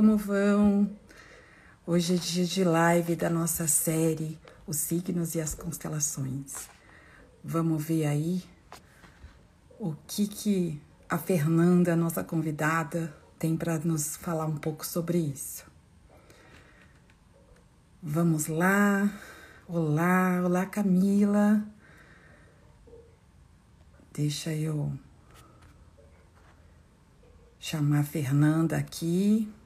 como vão? Hoje é dia de live da nossa série Os Signos e as Constelações. Vamos ver aí o que, que a Fernanda, nossa convidada, tem para nos falar um pouco sobre isso. Vamos lá. Olá, olá Camila. Deixa eu chamar a Fernanda aqui.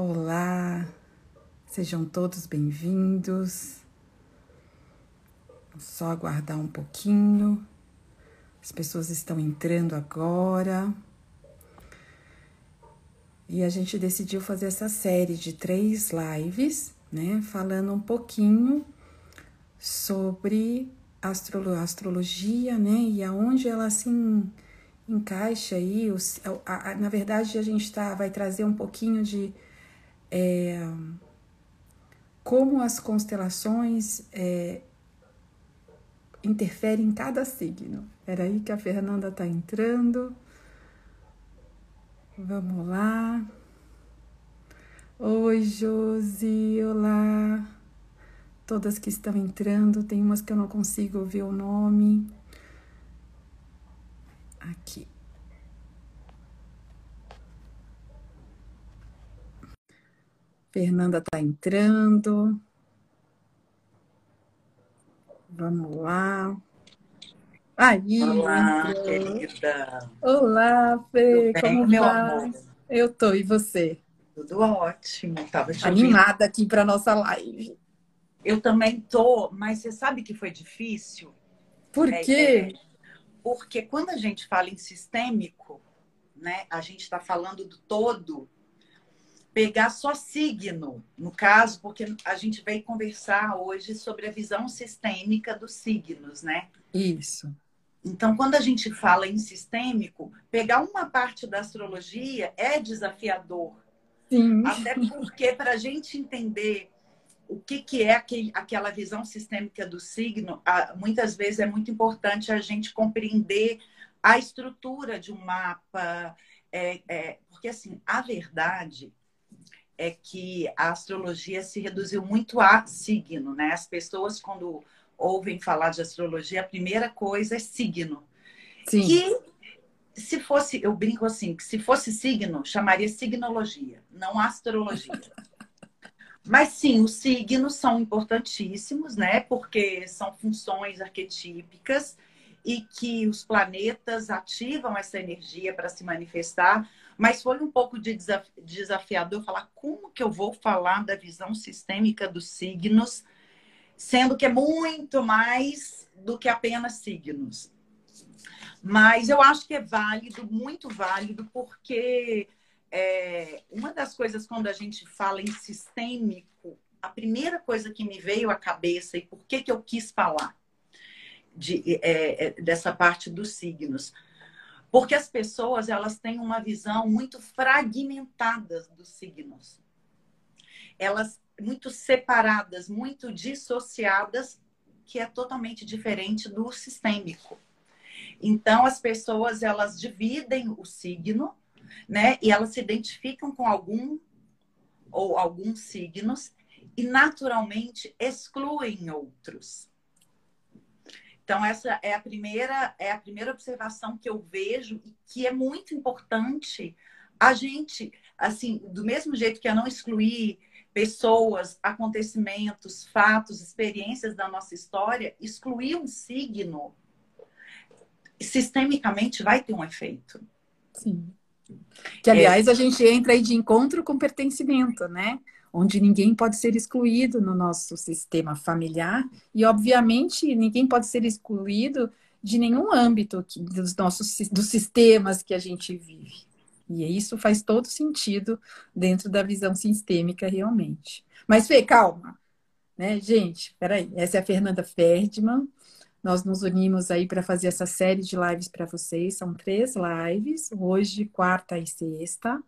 Olá, sejam todos bem-vindos. Só aguardar um pouquinho. As pessoas estão entrando agora. E a gente decidiu fazer essa série de três lives, né? Falando um pouquinho sobre astro astrologia, né? E aonde ela assim encaixa aí. Os, a, a, na verdade, a gente tá, vai trazer um pouquinho de é, como as constelações é, interferem em cada signo. Era aí que a Fernanda está entrando. Vamos lá. Oi, Josi, olá. Todas que estão entrando, tem umas que eu não consigo ver o nome. Aqui. Fernanda está entrando. Vamos lá. Aí, Olá, entrou. querida. Olá, Fê, Tudo como bem, meu vai? amor? Eu tô, e você? Tudo ótimo. Tava te ouvindo. Animada aqui para nossa live. Eu também tô, mas você sabe que foi difícil? Por É, quê? Porque quando a gente fala em sistêmico, né, a gente está falando do todo, pegar só signo, no caso, porque a gente veio conversar hoje sobre a visão sistêmica dos signos, né? Isso. Então, quando a gente fala em sistêmico, pegar uma parte da astrologia é desafiador. Sim. Até porque, para a gente entender o que, que é aquele, aquela visão sistêmica do signo, muitas vezes é muito importante a gente compreender a estrutura de um mapa. é- é- porque, assim, a verdade é que a astrologia se reduziu muito a signo, né? As pessoas, quando ouvem falar de astrologia, a primeira coisa é signo. Sim. Que se fosse, eu brinco assim, que se fosse signo, chamaria signologia, não astrologia. Mas sim, os signos são importantíssimos, né? Porque são funções arquetípicas e que os planetas ativam essa energia para se manifestar. Mas foi um pouco de desaf- desafiador falar como que eu vou falar da visão sistêmica dos signos, sendo que é muito mais do que apenas signos. Mas eu acho que é válido, muito válido, porque é, uma das coisas quando a gente fala em sistêmico, a primeira coisa que me veio à cabeça e por que, que eu quis falar de, é, é, dessa parte dos signos. Porque as pessoas elas têm uma visão muito fragmentada dos signos. Elas muito separadas, muito dissociadas, que é totalmente diferente do sistêmico. Então as pessoas elas dividem o signo, né? E elas se identificam com algum ou alguns signos e naturalmente excluem outros. Então essa é a primeira é a primeira observação que eu vejo e que é muito importante a gente assim do mesmo jeito que eu não excluí pessoas, acontecimentos, fatos, experiências da nossa história, excluir um signo sistemicamente vai ter um efeito. Sim. Que, aliás, a gente entra aí de encontro com pertencimento, né? Onde ninguém pode ser excluído no nosso sistema familiar e, obviamente, ninguém pode ser excluído de nenhum âmbito dos nossos dos sistemas que a gente vive. E isso faz todo sentido dentro da visão sistêmica, realmente. Mas, Fê, calma, né, gente? Peraí, essa é a Fernanda Ferdman. Nós nos unimos aí para fazer essa série de lives para vocês. São três lives, hoje, quarta e sexta.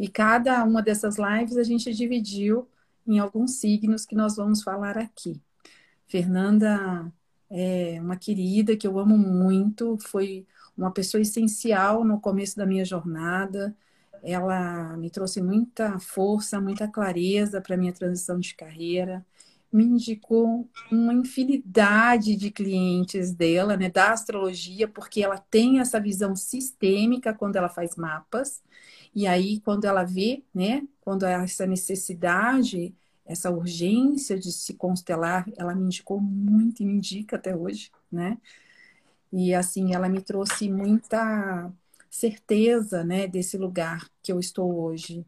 E cada uma dessas lives a gente dividiu em alguns signos que nós vamos falar aqui. Fernanda é uma querida que eu amo muito, foi uma pessoa essencial no começo da minha jornada. ela me trouxe muita força, muita clareza para minha transição de carreira. Me indicou uma infinidade de clientes dela, né, da astrologia, porque ela tem essa visão sistêmica quando ela faz mapas. E aí, quando ela vê, né, quando há essa necessidade, essa urgência de se constelar, ela me indicou muito e me indica até hoje, né? E assim, ela me trouxe muita certeza, né, desse lugar que eu estou hoje.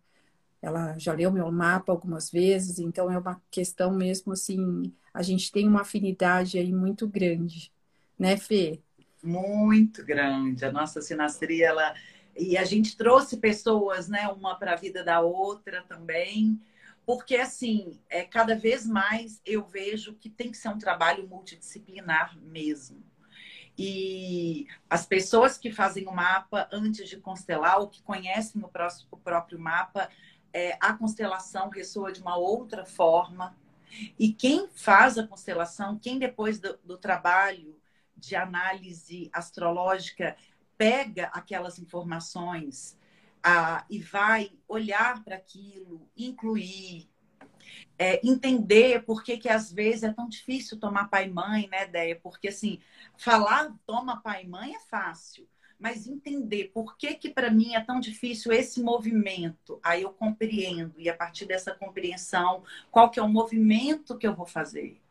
Ela já leu meu mapa algumas vezes, então é uma questão mesmo assim, a gente tem uma afinidade aí muito grande, né, Fê? Muito grande. A nossa sinastria, ela e a gente trouxe pessoas, né, uma para a vida da outra também, porque assim, é cada vez mais eu vejo que tem que ser um trabalho multidisciplinar mesmo. E as pessoas que fazem o mapa antes de constelar ou que conhecem o, próximo, o próprio mapa, é, a constelação ressoa de uma outra forma. E quem faz a constelação, quem depois do, do trabalho de análise astrológica pega aquelas informações ah, e vai olhar para aquilo, incluir, é, entender por que, que às vezes é tão difícil tomar pai e mãe, né, Deia? Porque assim, falar toma pai e mãe é fácil, mas entender por que que para mim é tão difícil esse movimento, aí eu compreendo e a partir dessa compreensão, qual que é o movimento que eu vou fazer?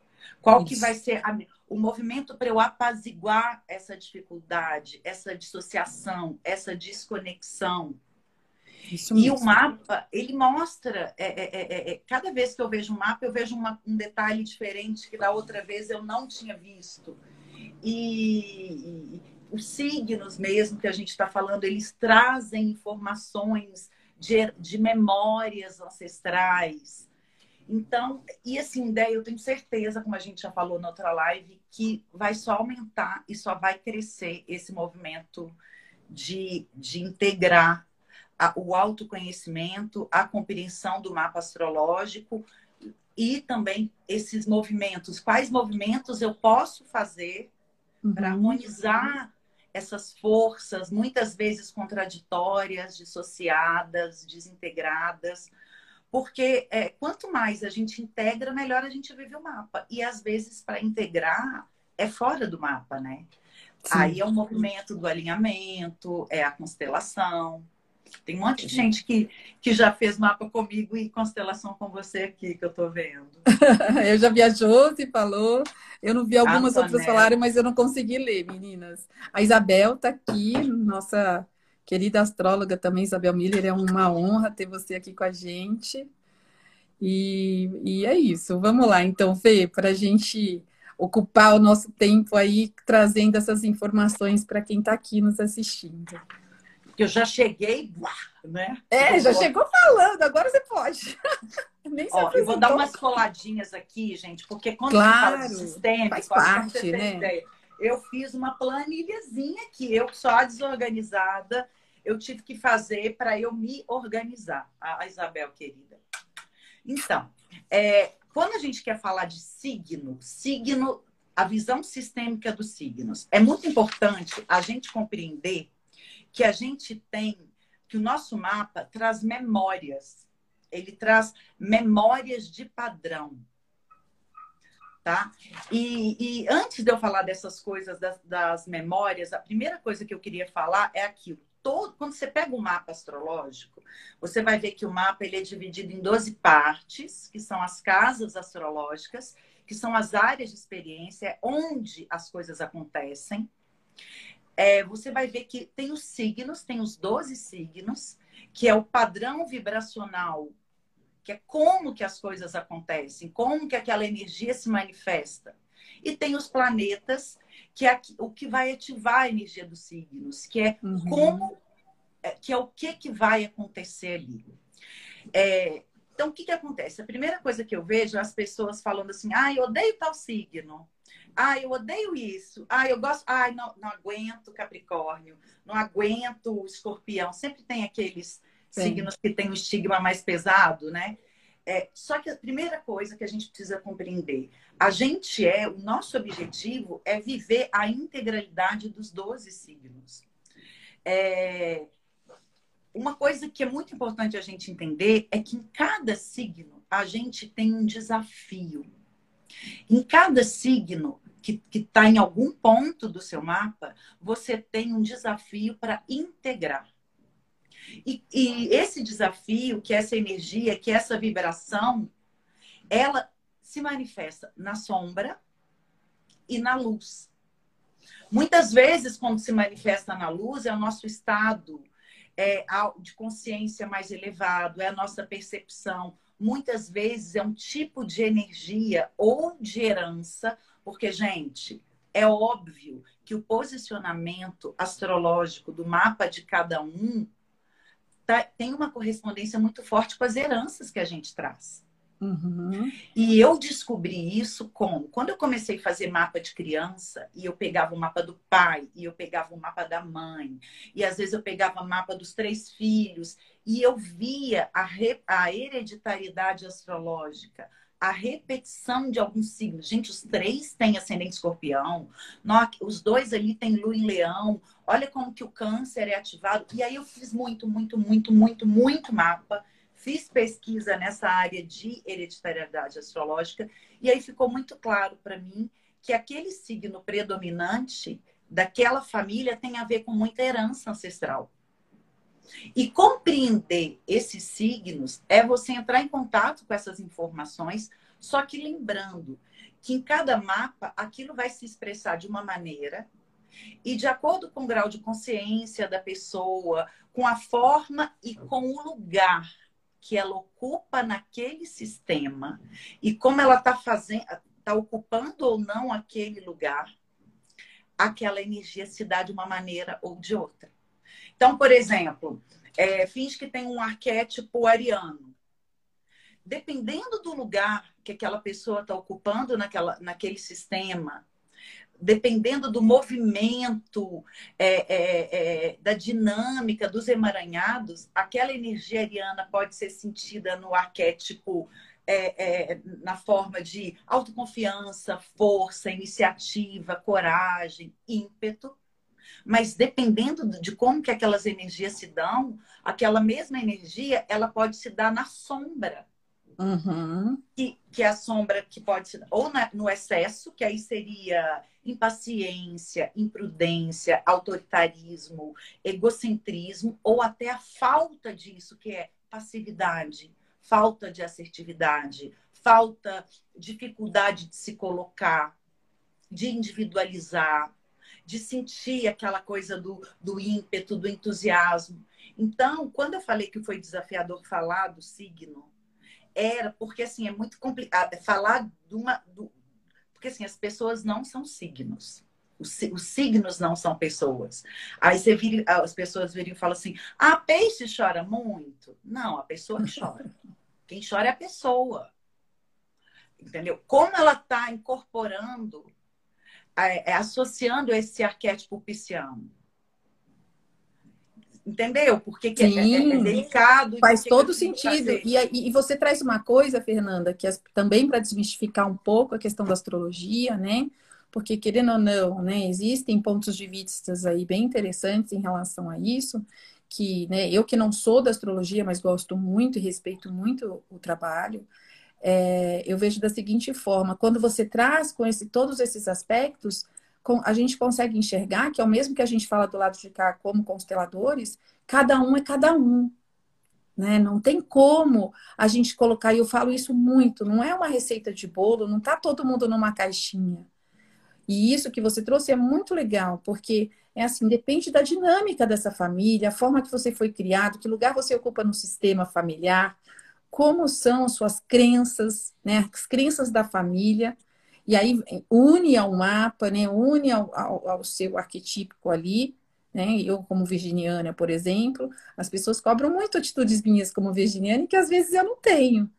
Qual Isso. que vai ser a, o movimento para eu apaziguar essa dificuldade, essa dissociação, essa desconexão? Isso e mesmo. o mapa, ele mostra, é é, é, é, é, cada vez que eu vejo um mapa, eu vejo uma, um detalhe diferente que da outra vez eu não tinha visto. E os signos mesmo que a gente está falando, eles trazem informações de, de memórias ancestrais, então, e assim, ideia, eu tenho certeza, como a gente já falou na outra live, que vai só aumentar e só vai crescer esse movimento de, de integrar a, o autoconhecimento, a compreensão do mapa astrológico e também esses movimentos. Quais movimentos eu posso fazer uhum. para harmonizar essas forças, muitas vezes contraditórias, dissociadas, desintegradas, porque é, quanto mais a gente integra, melhor a gente vive o mapa. E às vezes, para integrar, é fora do mapa, né? Sim. Aí é o movimento do alinhamento, é a constelação. Tem um monte de gente que, que já fez mapa comigo e constelação com você aqui, que eu tô vendo. eu já viajou, se falou. Eu não vi algumas outras falarem, mas eu não consegui ler, meninas. A Isabel tá aqui, nossa querida astróloga também, Isabel Miller, é uma honra ter você aqui com a gente. E, e é isso. Vamos lá, então, Fê, para a gente ocupar o nosso tempo aí trazendo essas informações para quem está aqui nos assistindo. Eu já cheguei, né? É, já chegou falando, agora você pode. Nem Ó, eu vou dar umas coladinhas aqui, gente, porque quando claro, fala de sistema, faz parte, né? Ideia, eu fiz uma planilhazinha aqui, eu só desorganizada, eu tive que fazer para eu me organizar, a Isabel querida. Então, é, quando a gente quer falar de signo, signo, a visão sistêmica dos signos, é muito importante a gente compreender que a gente tem, que o nosso mapa traz memórias, ele traz memórias de padrão. Tá? E, e antes de eu falar dessas coisas das, das memórias, a primeira coisa que eu queria falar é aquilo todo, quando você pega o mapa astrológico, você vai ver que o mapa ele é dividido em 12 partes, que são as casas astrológicas, que são as áreas de experiência onde as coisas acontecem. É, você vai ver que tem os signos, tem os 12 signos, que é o padrão vibracional, que é como que as coisas acontecem, como que aquela energia se manifesta. E tem os planetas, que é o que vai ativar a energia dos signos, que é uhum. como, é, que é o que, que vai acontecer ali. É, então, o que, que acontece? A primeira coisa que eu vejo é as pessoas falando assim: ah, eu odeio tal signo. Ah, eu odeio isso. Ah, eu gosto. Ah, não, não aguento Capricórnio. Não aguento Escorpião. Sempre tem aqueles Sim. signos que têm um estigma mais pesado, né? É, só que a primeira coisa que a gente precisa compreender, a gente é, o nosso objetivo é viver a integralidade dos 12 signos. É, uma coisa que é muito importante a gente entender é que em cada signo a gente tem um desafio. Em cada signo que está em algum ponto do seu mapa, você tem um desafio para integrar. E, e, esse desafio, que essa energia, que essa vibração, ela se manifesta na sombra e na luz. Muitas vezes, quando se manifesta na luz, é o nosso estado é, de consciência mais elevado, é a nossa percepção. Muitas vezes é um tipo de energia ou de herança, porque, gente, é óbvio que o posicionamento astrológico do mapa de cada um tá, tem uma correspondência muito forte com as heranças que a gente traz. Uhum. E eu descobri isso como? Quando eu comecei a fazer mapa de criança, e eu pegava o mapa do pai, e eu pegava o mapa da mãe, e às vezes eu pegava o mapa dos três filhos, e eu via a, re... a hereditariedade astrológica, a repetição de alguns signos. Gente, os três têm ascendente escorpião, os dois ali têm lua em leão. Olha como que o câncer é ativado. E aí eu fiz muito, muito, muito, muito, muito mapa fiz pesquisa nessa área de hereditariedade astrológica e aí ficou muito claro para mim que aquele signo predominante daquela família tem a ver com muita herança ancestral. E compreender esses signos é você entrar em contato com essas informações, só que lembrando que em cada mapa aquilo vai se expressar de uma maneira e de acordo com o grau de consciência da pessoa, com a forma e com o lugar que ela ocupa naquele sistema e como ela está fazendo, está ocupando ou não aquele lugar, aquela energia se dá de uma maneira ou de outra. Então, por exemplo, é, fins que tem um arquétipo ariano. Dependendo do lugar que aquela pessoa está ocupando naquela, naquele sistema, dependendo do movimento, é, é, é, da dinâmica dos emaranhados, aquela energia ariana pode ser sentida no arquétipo, é, é, na forma de autoconfiança, força, iniciativa, coragem, ímpeto. Mas dependendo de como que aquelas energias se dão, aquela mesma energia ela pode se dar na sombra. Uhum. Que, que é a sombra que pode ser ou na, no excesso, que aí seria impaciência, imprudência, autoritarismo, egocentrismo, ou até a falta disso, que é passividade, falta de assertividade, falta, dificuldade de se colocar, de individualizar, de sentir aquela coisa do, do ímpeto, do entusiasmo. Então, quando eu falei que foi desafiador falar do signo, era porque assim é muito complicado falar de uma, do, porque assim, as pessoas não são signos. Os, os signos não são pessoas. Aí você vira, as pessoas viram e falam assim: ah, peixe chora muito. Não, a pessoa chora. Quem chora é a pessoa. Entendeu? Como ela está incorporando, é, é, associando esse arquétipo pisciano. Entendeu? Porque que é, é, é, delicado. Faz todo sentido. E, e você traz uma coisa, Fernanda, que é também para desmistificar um pouco a questão da astrologia, né? Porque, querendo ou não, né, existem pontos de vista aí bem interessantes em relação a isso, que né, eu que não sou da astrologia, mas gosto muito e respeito muito o trabalho, é, eu vejo da seguinte forma: quando você traz com esse, todos esses aspectos, a gente consegue enxergar que, ao mesmo que a gente fala do lado de cá como consteladores, cada um é cada um. Né? Não tem como a gente colocar, e eu falo isso muito, não é uma receita de bolo, não está todo mundo numa caixinha. E isso que você trouxe é muito legal, porque é assim, depende da dinâmica dessa família, a forma que você foi criado, que lugar você ocupa no sistema familiar, como são as suas crenças, né? As crenças da família. E aí une ao mapa, né? une ao, ao, ao seu arquetípico ali. Né? Eu, como virginiana, por exemplo, as pessoas cobram muito atitudes minhas como virginiana que às vezes eu não tenho.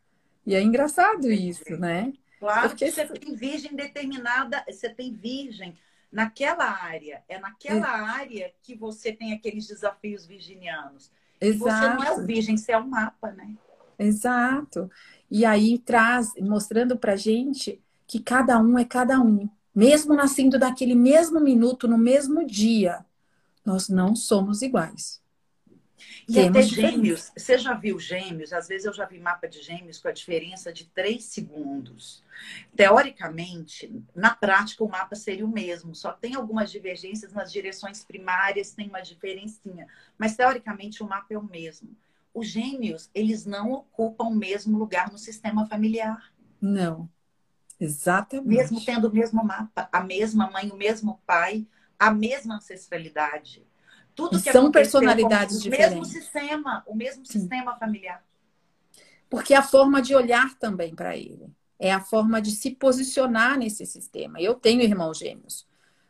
E é engraçado isso, né? Claro Porque você tem virgem determinada, você tem virgem naquela área. É naquela é. área que você tem aqueles desafios virginianos. Exato. E você não é o virgem, você é o mapa, né? Exato. E aí traz, mostrando pra gente que cada um é cada um. Mesmo nascendo daquele mesmo minuto, no mesmo dia, nós não somos iguais. E Temos até gêmeos, você já viu gêmeos? Às vezes eu já vi mapa de gêmeos com a diferença de três segundos. Teoricamente, na prática, o mapa seria o mesmo, só tem algumas divergências nas direções primárias, tem uma diferencinha. Mas teoricamente o mapa é o mesmo. Os gêmeos, eles não ocupam o mesmo lugar no sistema familiar. Não. Exatamente. Mesmo tendo o mesmo mapa, a mesma mãe, o mesmo pai, a mesma ancestralidade. Tudo que são personalidades o diferentes. O mesmo sistema, o mesmo Sim. sistema familiar. Porque é a forma de olhar também para ele. É a forma de se posicionar nesse sistema. Eu tenho irmãos gêmeos,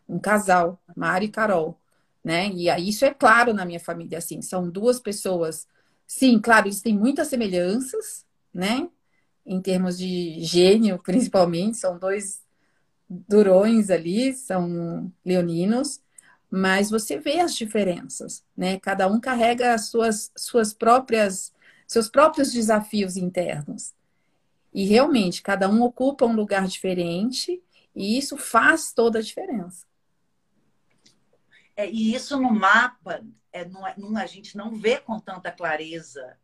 um casal, Mari e Carol, né? E isso é claro na minha família, assim, são duas pessoas. Sim, claro, eles têm muitas semelhanças, né? Em termos de gênio, principalmente, são dois durões ali, são leoninos, mas você vê as diferenças, né? Cada um carrega as suas, suas próprias, seus próprios desafios internos. E realmente, cada um ocupa um lugar diferente e isso faz toda a diferença. É, e isso no mapa, é, não, é, não, a gente não vê com tanta clareza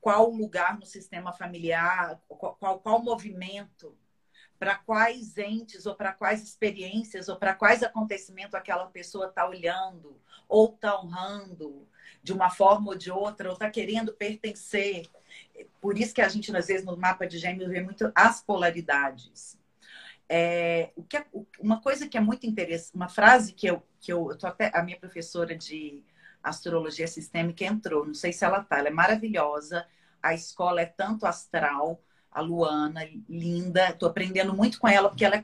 qual lugar no sistema familiar, qual, qual, qual movimento para quais entes ou para quais experiências ou para quais acontecimentos aquela pessoa está olhando ou está honrando de uma forma ou de outra ou está querendo pertencer. Por isso que a gente às vezes no mapa de gêmeos vê muito as polaridades. É, o que é, uma coisa que é muito interessante, uma frase que eu que eu, eu tô até a minha professora de astrologia sistêmica entrou, não sei se ela tá, ela é maravilhosa. A escola é tanto astral a Luana, linda. Estou aprendendo muito com ela, porque ela é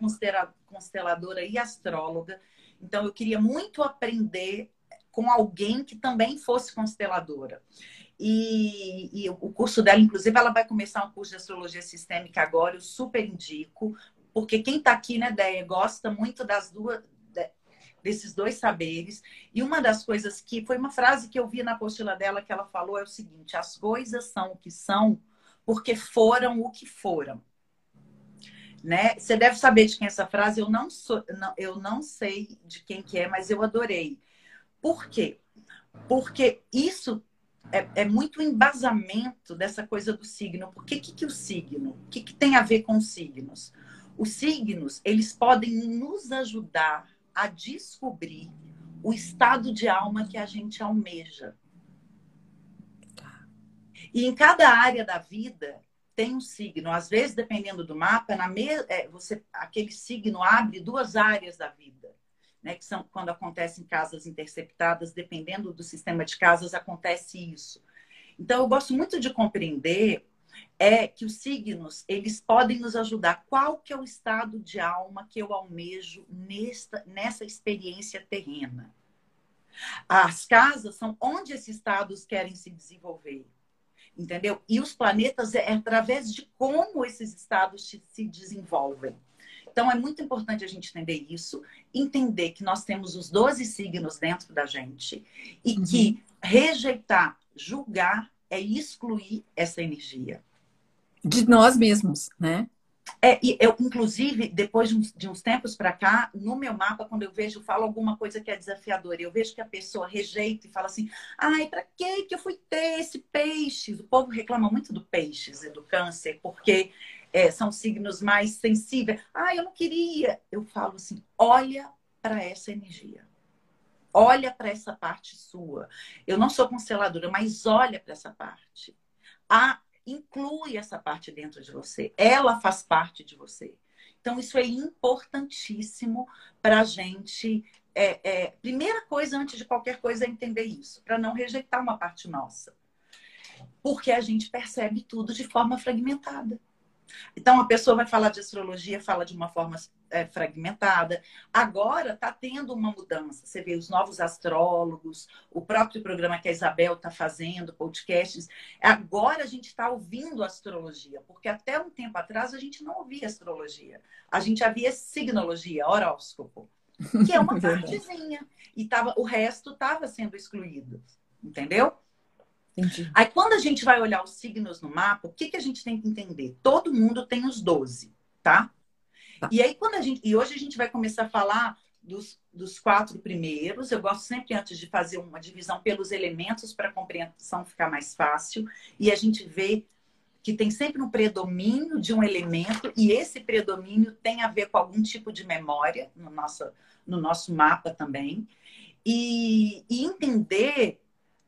consteladora e astróloga. Então, eu queria muito aprender com alguém que também fosse consteladora. E, e, o curso dela, inclusive, ela vai começar um curso de astrologia sistêmica agora, eu super indico, porque quem está aqui, né, Deia, gosta muito das duas, desses dois saberes. E uma das coisas que foi uma frase que eu vi na apostila dela que ela falou é o seguinte: as coisas são o que são porque foram o que foram. Né? Você deve saber de quem é essa frase, eu não, sou, não, eu não sei de quem que é, mas eu adorei. Por quê? Porque isso é, é muito embasamento dessa coisa do signo. Por que, que, que o signo? O que, que tem a ver com os signos? Os signos, eles podem nos ajudar a descobrir o estado de alma que a gente almeja. E em cada área da vida tem um signo. Às vezes, dependendo do mapa, na me... É, você, aquele signo abre duas áreas da vida. Né, que são quando acontecem casas interceptadas, dependendo do sistema de casas, acontece isso. Então, eu gosto muito de compreender é que os signos, eles podem nos ajudar. Qual que é o estado de alma que eu almejo nesta, nessa experiência terrena? As casas são onde esses estados querem se desenvolver entendeu? E os planetas é através de como esses estados se desenvolvem. Então, é muito importante a gente entender isso, entender que nós temos os 12 signos dentro da gente e uhum. que rejeitar, julgar é excluir essa energia. De nós mesmos, né? É, e eu, inclusive, depois de uns, de uns tempos para cá, no meu mapa, quando eu vejo, falo alguma coisa que é desafiadora, eu vejo que a pessoa rejeita e fala assim: ai, para que que eu fui ter esse peixe? O povo reclama muito do peixes e do câncer, porque é, são signos mais sensíveis. Ai, eu não queria. Eu falo assim: olha para essa energia. Olha para essa parte sua. Eu não sou consteladora, mas olha para essa parte. A inclui essa parte dentro de você. Ela faz parte de você. Então, isso é importantíssimo para a gente. É, é, primeira coisa, antes de qualquer coisa, é entender isso, para não rejeitar uma parte nossa. Porque a gente percebe tudo de forma fragmentada. Então, a pessoa vai falar de astrologia, fala de uma forma é, fragmentada. Agora está tendo uma mudança. Você vê os novos astrólogos, o próprio programa que a Isabel está fazendo, podcasts. Agora a gente está ouvindo astrologia, porque até um tempo atrás a gente não ouvia astrologia. A gente havia signologia, horóscopo, que é uma partezinha. E tava, o resto estava sendo excluído. Entendeu? Entendi. Aí, quando a gente vai olhar os signos no mapa, o que, que a gente tem que entender? Todo mundo tem os 12, tá? tá? E aí, quando a gente. E hoje a gente vai começar a falar dos, dos quatro primeiros. Eu gosto sempre antes de fazer uma divisão pelos elementos para a compreensão ficar mais fácil. E a gente vê que tem sempre um predomínio de um elemento, e esse predomínio tem a ver com algum tipo de memória no nosso, no nosso mapa também. E, e entender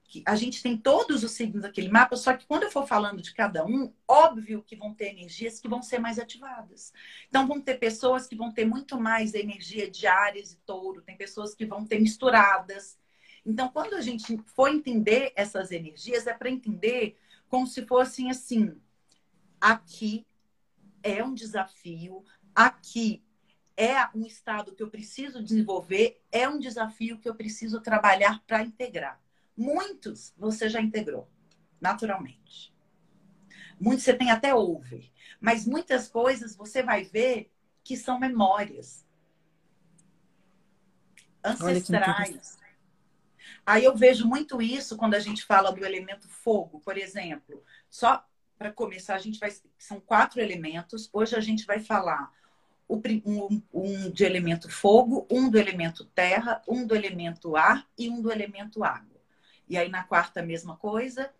que a gente tem todos os signos daquele mapa, só que quando eu for falando de cada um, óbvio que vão ter energias que vão ser mais ativadas. Então, vão ter pessoas que vão ter muito mais energia de Ares e Touro, tem pessoas que vão ter misturadas. Então, quando a gente for entender essas energias, é para entender como se fossem assim: aqui é um desafio, aqui é um estado que eu preciso desenvolver, é um desafio que eu preciso trabalhar para integrar. Muitos você já integrou, naturalmente. Muitos você tem até over. Mas muitas coisas você vai ver que são memórias ancestrais. Aí eu vejo muito isso quando a gente fala do elemento fogo, por exemplo. Só para começar, a gente vai. São quatro elementos. Hoje a gente vai falar um, um de elemento fogo, um do elemento terra, um do elemento ar e um do elemento água. E aí na quarta, a mesma coisa.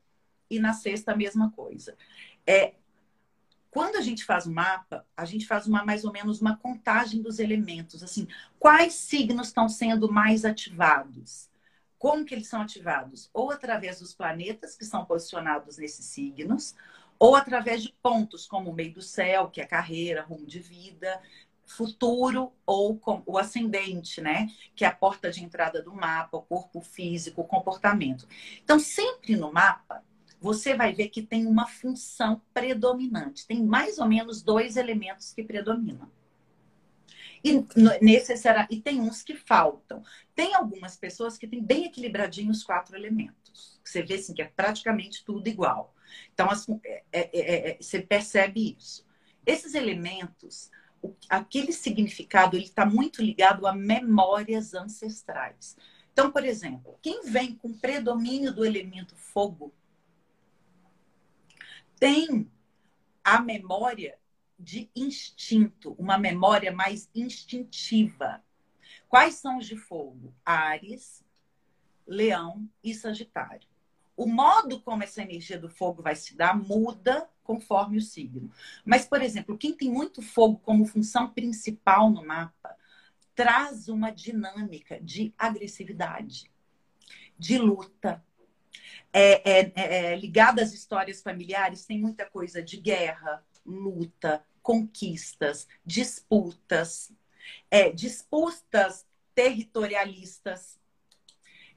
E na sexta, a mesma coisa. É, quando a gente faz o mapa, a gente faz uma mais ou menos uma contagem dos elementos. Assim, quais signos estão sendo mais ativados? Como que eles são ativados? Ou através dos planetas que são posicionados nesses signos, ou através de pontos, como o meio do céu, que é carreira, rumo de vida, futuro ou com, o ascendente, né? Que é a porta de entrada do mapa, o corpo físico, o comportamento. Então, sempre no mapa, você vai ver que tem uma função predominante. Tem mais ou menos dois elementos que predominam. E, necessari... e tem uns que faltam. Tem algumas pessoas que têm bem equilibradinhos os quatro elementos. Você vê assim, que é praticamente tudo igual. Então, assim, é, é, é, é você percebe isso. Esses elementos aquele significado ele está muito ligado a memórias ancestrais. Então, por exemplo, quem vem com predomínio do elemento fogo tem a memória de instinto, uma memória mais instintiva. Quais são os de fogo? Ares, Leão e Sagitário. O modo como essa energia do fogo vai se dar muda conforme o signo. Mas, por exemplo, quem tem muito fogo como função principal no mapa traz uma dinâmica de agressividade, de luta. É, é, é, é ligada às histórias familiares, tem muita coisa de guerra, luta, conquistas, disputas, é, disputas territorialistas,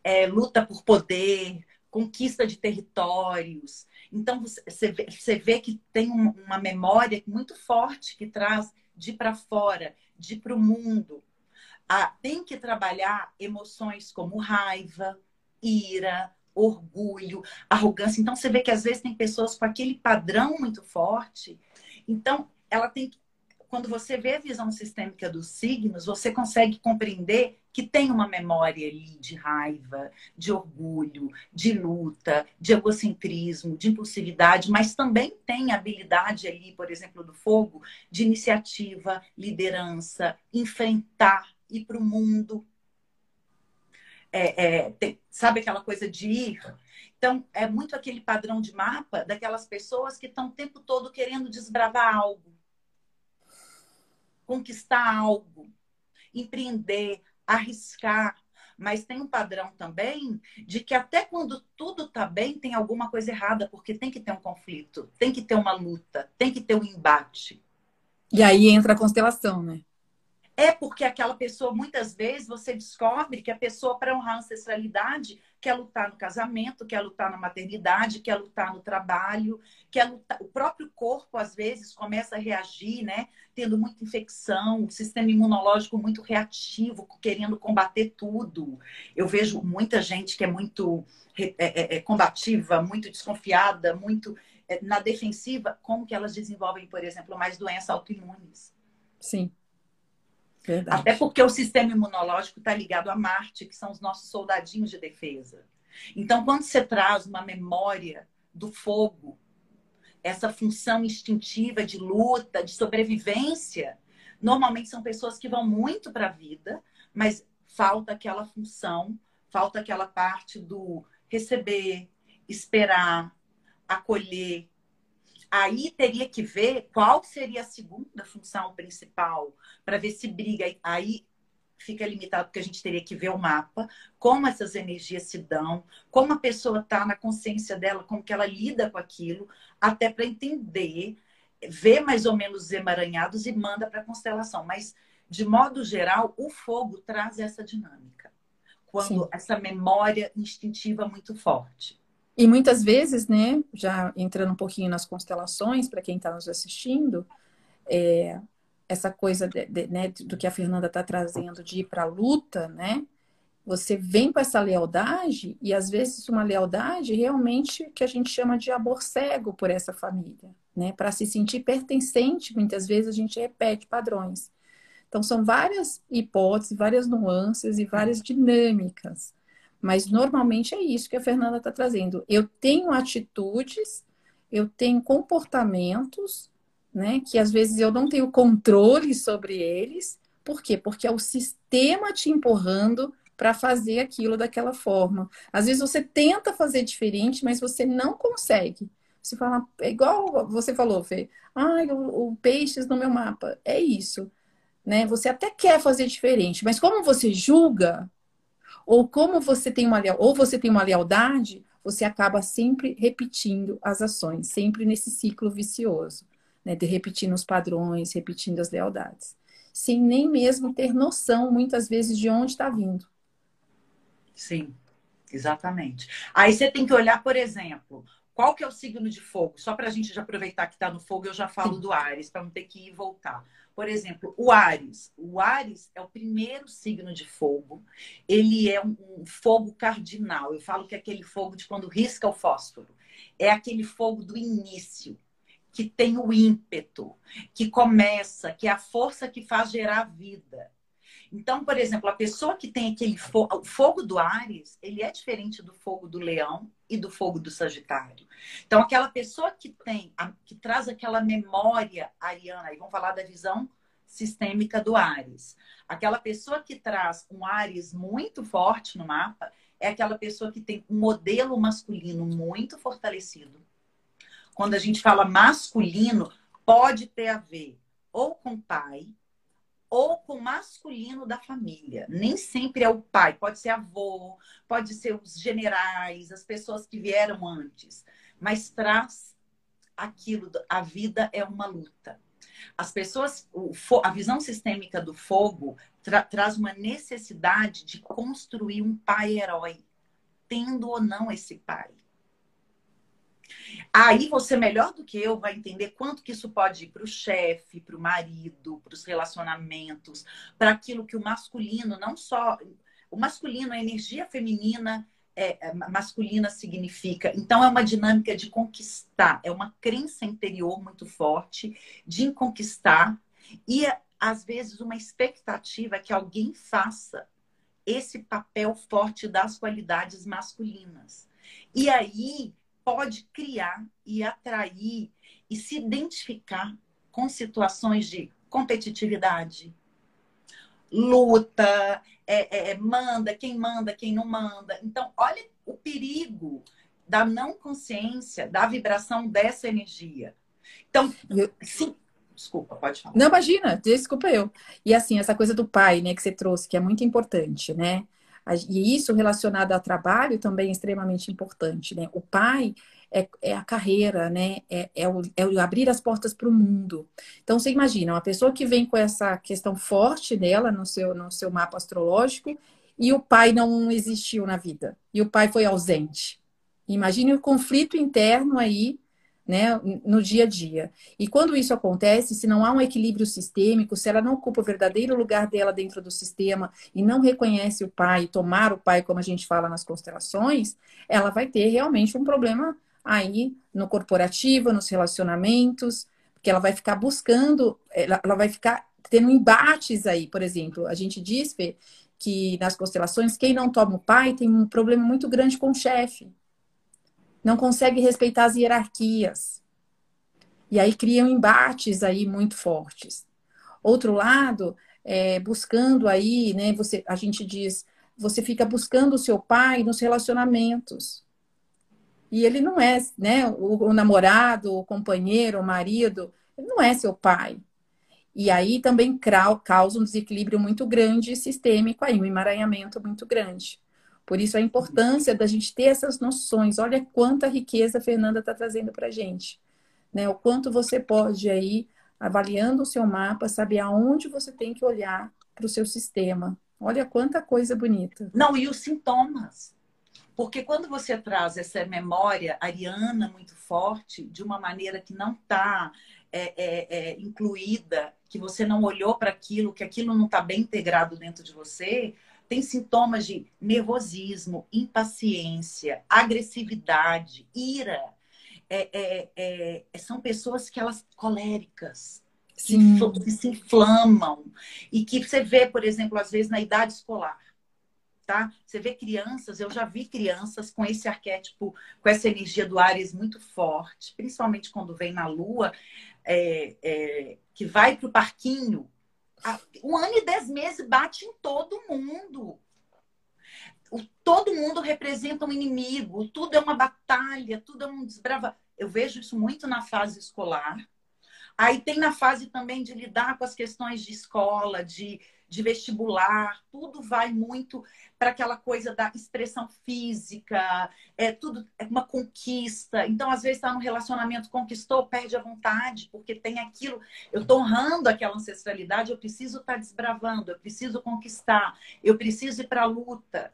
é, luta por poder, conquista de territórios. Então, você vê, você vê que tem uma memória muito forte que traz de para fora, de para o mundo. Ah, tem que trabalhar emoções como raiva, ira, orgulho, arrogância. Então, você vê que às vezes tem pessoas com aquele padrão muito forte. Então, ela tem quando você vê a visão sistêmica dos signos, você consegue compreender que tem uma memória ali de raiva, de orgulho, de luta, de egocentrismo, de impulsividade, mas também tem habilidade ali, por exemplo, do fogo, de iniciativa, liderança, enfrentar, ir para o mundo. É, é, tem, sabe aquela coisa de ir? Então, é muito aquele padrão de mapa daquelas pessoas que estão o tempo todo querendo desbravar algo conquistar algo, empreender, arriscar. Mas tem um padrão também de que até quando tudo está bem, tem alguma coisa errada, porque tem que ter um conflito, tem que ter uma luta, tem que ter um embate. E aí entra a constelação, né? É porque aquela pessoa, muitas vezes, você descobre que a pessoa, para honrar a ancestralidade, quer lutar no casamento, quer lutar na maternidade, quer lutar no trabalho, quer lutar. O próprio corpo, às vezes, começa a reagir, né? Tendo muita infecção, o sistema imunológico muito reativo, querendo combater tudo. Eu vejo muita gente que é muito é, é, é, combativa, muito desconfiada, muito é, na defensiva, como que elas desenvolvem, por exemplo, mais doenças autoimunes. Sim. Verdade. Até porque o sistema imunológico está ligado a Marte, que são os nossos soldadinhos de defesa. Então, quando você traz uma memória do fogo, essa função instintiva de luta, de sobrevivência, normalmente são pessoas que vão muito para a vida, mas falta aquela função, falta aquela parte do receber, esperar, acolher. Aí teria que ver qual seria a segunda função principal para ver se briga. Aí fica limitado porque a gente teria que ver o mapa, como essas energias se dão, como a pessoa está na consciência dela, como que ela lida com aquilo, até para entender, ver mais ou menos os emaranhados e manda para a constelação. Mas, de modo geral, o fogo traz essa dinâmica. Quando Sim. essa memória instintiva muito forte. E muitas vezes, né, já entrando um pouquinho nas constelações, para quem está nos assistindo, é, essa coisa de, de, né, do que a Fernanda está trazendo de ir para a luta, né? Você vem com essa lealdade e às vezes uma lealdade realmente que a gente chama de amor cego por essa família, né? Para se sentir pertencente, muitas vezes a gente repete padrões. Então são várias hipóteses, várias nuances e várias dinâmicas. Mas normalmente é isso que a Fernanda está trazendo. Eu tenho atitudes, eu tenho comportamentos né? Que às vezes eu não tenho controle sobre eles. Por quê? Porque é o sistema te empurrando para fazer aquilo daquela forma. Às vezes você tenta fazer diferente, mas você não consegue. Você fala, é igual você falou, Fê. Ai, o, o peixes no meu mapa. É isso. Né? Você até quer fazer diferente, mas como você julga, ou como você tem uma ou você tem uma lealdade, você acaba sempre repetindo as ações, sempre nesse ciclo vicioso né, de repetindo os padrões, repetindo as lealdades, sem nem mesmo ter noção, muitas vezes, de onde está vindo. Sim, exatamente. Aí você tem que olhar, por exemplo, qual que é o signo de fogo? Só para a gente já aproveitar que está no fogo, eu já falo Sim. do Ares, para não ter que ir e voltar. Por exemplo, o Ares. O Ares é o primeiro signo de fogo. Ele é um, um, fogo cardinal. Eu falo que é aquele fogo de quando risca o fósforo. É aquele fogo do início que tem o ímpeto, que começa, que é a força que faz gerar vida. Então, por exemplo, a pessoa que tem aquele fogo, o fogo do Ares, ele é diferente do fogo do Leão e do fogo do Sagitário. Então, aquela pessoa que tem, que traz aquela memória ariana, aí vamos falar da visão sistêmica do Ares. Aquela pessoa que traz um Ares muito forte no mapa é aquela pessoa que tem um modelo masculino muito fortalecido quando a gente fala masculino, pode ter a ver ou com pai ou com masculino da família. Nem sempre é o pai, pode ser avô, pode ser os generais, as pessoas que vieram antes, mas traz aquilo, a vida é uma luta. As pessoas, a visão sistêmica do fogo tra traz uma necessidade de construir um pai herói, tendo ou não esse pai. Aí você, melhor do que eu, vai entender quanto que isso pode ir para o chefe, para o marido, para os relacionamentos, para aquilo que o masculino, não só. O masculino, a energia feminina é, é, masculina significa. Então, é uma dinâmica de conquistar, é uma crença interior muito forte de conquistar e, às vezes, uma expectativa que alguém faça esse papel forte das qualidades masculinas. E aí pode criar e atrair e se identificar com situações de competitividade, luta, é, é, é, manda, quem manda, quem não manda. Então, olha o perigo da não consciência, da vibração dessa energia. Então, sim. Desculpa, pode falar. Não, imagina, desculpa eu. E assim, essa coisa do pai, né, que você trouxe, que é muito importante, né? E isso relacionado ao trabalho também é extremamente importante, né? O pai é, é a carreira, né? É, é, o, é o abrir as portas para o mundo. Então, você imagina, uma pessoa que vem com essa questão forte dela no seu, no seu mapa astrológico e o pai não existiu na vida, e o pai foi ausente. Imagine o conflito interno aí né, no dia a dia. E quando isso acontece, se não há um equilíbrio sistêmico, se ela não ocupa o verdadeiro lugar dela dentro do sistema e não reconhece o pai, tomar o pai, como a gente fala nas constelações, ela vai ter realmente um problema aí no corporativo, nos relacionamentos, porque ela vai ficar buscando, ela, ela vai ficar tendo embates aí, por exemplo. A gente diz, Fê, que nas constelações, quem não toma o pai tem um problema muito grande com o chefe não consegue respeitar as hierarquias. E aí criam embates aí muito fortes. Outro lado, é, buscando aí, né? Você, a gente diz, você fica buscando o seu pai nos relacionamentos. E ele não é, né? O, o namorado, o companheiro, o marido, ele não é seu pai. E aí também causa um desequilíbrio muito grande sistêmico aí, um emaranhamento muito grande. Por isso a importância da gente ter essas noções. Olha quanta riqueza a Fernanda está trazendo para a gente. Né? O quanto você pode aí, avaliando o seu mapa, saber aonde você tem que olhar para o seu sistema. Olha quanta coisa bonita. Não, e os sintomas. Porque quando você traz essa memória ariana muito forte, de uma maneira que não está é, é, é, incluída, que você não olhou para aquilo, que aquilo não está bem integrado dentro de você, tem sintomas de nervosismo, impaciência, agressividade, ira. É, é, é, são pessoas que elas coléricas, que, que se inflamam e que você vê, por exemplo, às vezes na idade escolar. Tá? Você vê crianças, eu já vi crianças com esse arquétipo, com essa energia do Ares muito forte, principalmente quando vem na Lua, é, é, que vai para o parquinho um ano e dez meses bate em todo mundo. O, todo mundo representa um inimigo, tudo é uma batalha, tudo é um desbrava. Eu vejo isso muito na fase escolar. Aí tem na fase também de lidar com as questões de escola, de de vestibular, tudo vai muito para aquela coisa da expressão física, é tudo é uma conquista. Então, às vezes, está no relacionamento, conquistou, perde a vontade, porque tem aquilo. Eu estou honrando aquela ancestralidade, eu preciso estar tá desbravando, eu preciso conquistar, eu preciso ir para a luta.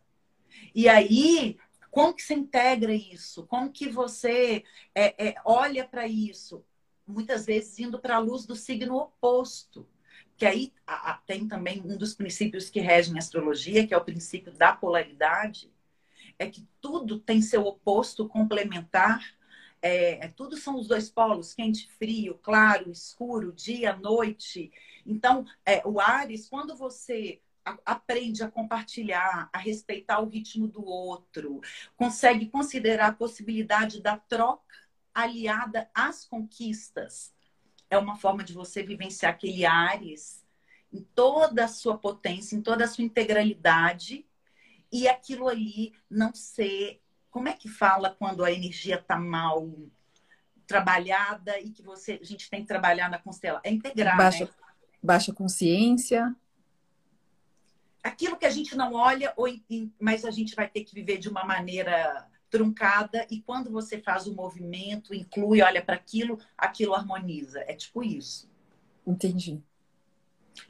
E aí, como que você integra isso? Como que você é, é, olha para isso? Muitas vezes indo para a luz do signo oposto que aí tem também um dos princípios que regem a astrologia, que é o princípio da polaridade, é que tudo tem seu oposto complementar. É, é, tudo são os dois polos, quente, frio, claro, escuro, dia, noite. Então, é, o Ares, quando você aprende a compartilhar, a respeitar o ritmo do outro, consegue considerar a possibilidade da troca aliada às conquistas, é uma forma de você vivenciar aquele Ares em toda a sua potência, em toda a sua integralidade, e aquilo ali não ser. Como é que fala quando a energia está mal trabalhada e que você a gente tem que trabalhar na constelação? É integrar, baixa, né? baixa consciência. Aquilo que a gente não olha, mas a gente vai ter que viver de uma maneira truncada e quando você faz o movimento, inclui, olha para aquilo, aquilo harmoniza. É tipo isso. Entendi.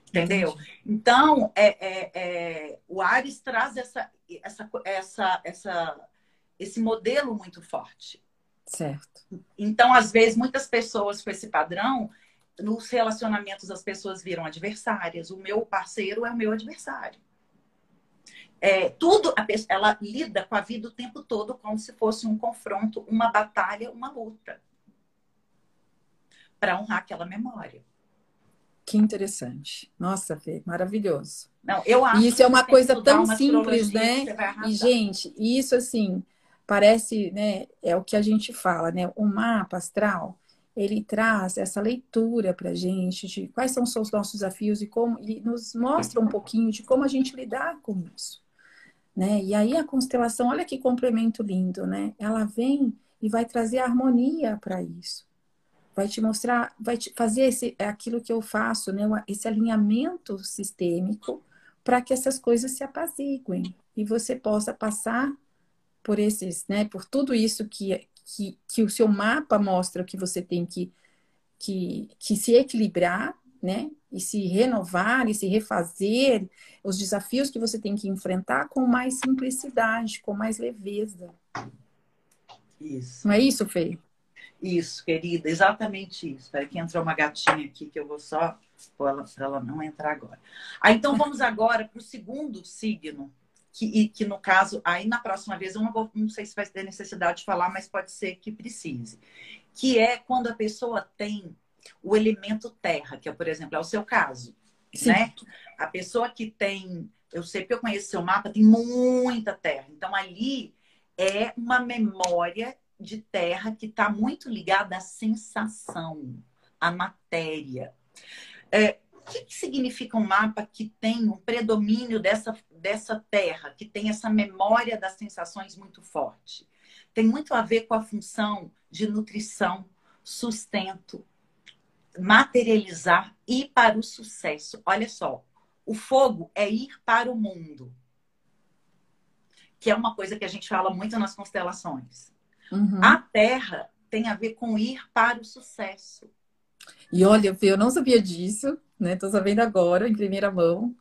Entendeu? Entendi. Então, é, é, é, o Ares traz essa, essa, essa, essa, esse modelo muito forte. Certo. Então, às vezes, muitas pessoas com esse padrão, nos relacionamentos as pessoas viram adversárias. O meu parceiro é o meu adversário é, tudo, ela lida com a vida o tempo todo como se fosse um confronto, uma batalha, uma luta. Para honrar aquela memória. Que interessante. Nossa, Fê, maravilhoso. Não, eu acho e isso é uma coisa tão uma simples, né? E, gente, isso assim, parece, né? É o que a gente fala, né? O mapa astral, ele traz essa leitura para a gente de quais são os nossos desafios e como e nos mostra um pouquinho de como a gente lidar com isso. Né? E aí a constelação, olha que complemento lindo, né? Ela vem e vai trazer harmonia para isso. Vai te mostrar, vai te fazer esse, é aquilo que eu faço, né? Esse alinhamento sistêmico para que essas coisas se apaziguem e você possa passar por esses, né? Por tudo isso que, que, que o seu mapa mostra que você tem que, que, que se equilibrar, né? E se renovar e se refazer, os desafios que você tem que enfrentar com mais simplicidade, com mais leveza. Isso. Não é isso, Fê? Isso, querida, exatamente isso. Espera que entrou uma gatinha aqui que eu vou só pôr ela para ela não entrar agora. Ah, então vamos agora para o segundo signo, que, que no caso, aí na próxima vez eu não, vou, não sei se vai ter necessidade de falar, mas pode ser que precise. Que é quando a pessoa tem o elemento terra, que é, por exemplo, é o seu caso, Sim. né? A pessoa que tem, eu sei que eu conheço seu mapa, tem muita terra. Então ali é uma memória de terra que está muito ligada à sensação, à matéria. É, que, que significa um mapa que tem um predomínio dessa, dessa terra, que tem essa memória das sensações muito forte? Tem muito a ver com a função de nutrição, sustento, materializar, ir para o sucesso. Olha só, o fogo é ir para o mundo, que é uma coisa que a gente fala muito nas constelações. Uhum. A terra tem a ver com ir para o sucesso. E olha, eu não sabia disso, né? Tô sabendo agora, em primeira mão.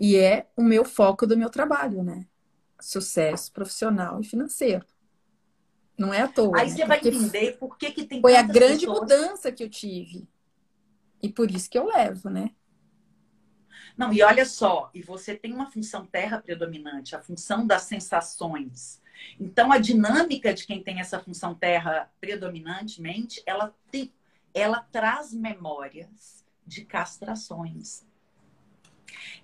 E é o meu foco do meu trabalho, né? Sucesso profissional e financeiro. Não é à toa. Aí né? você vai entender por que, que tem Foi a grande pessoas... mudança que eu tive. E por isso que eu levo, né? Não, e olha só, e você tem uma função terra predominante, a função das sensações. Então, a dinâmica de quem tem essa função terra predominantemente, ela, tem, ela traz memórias de castrações.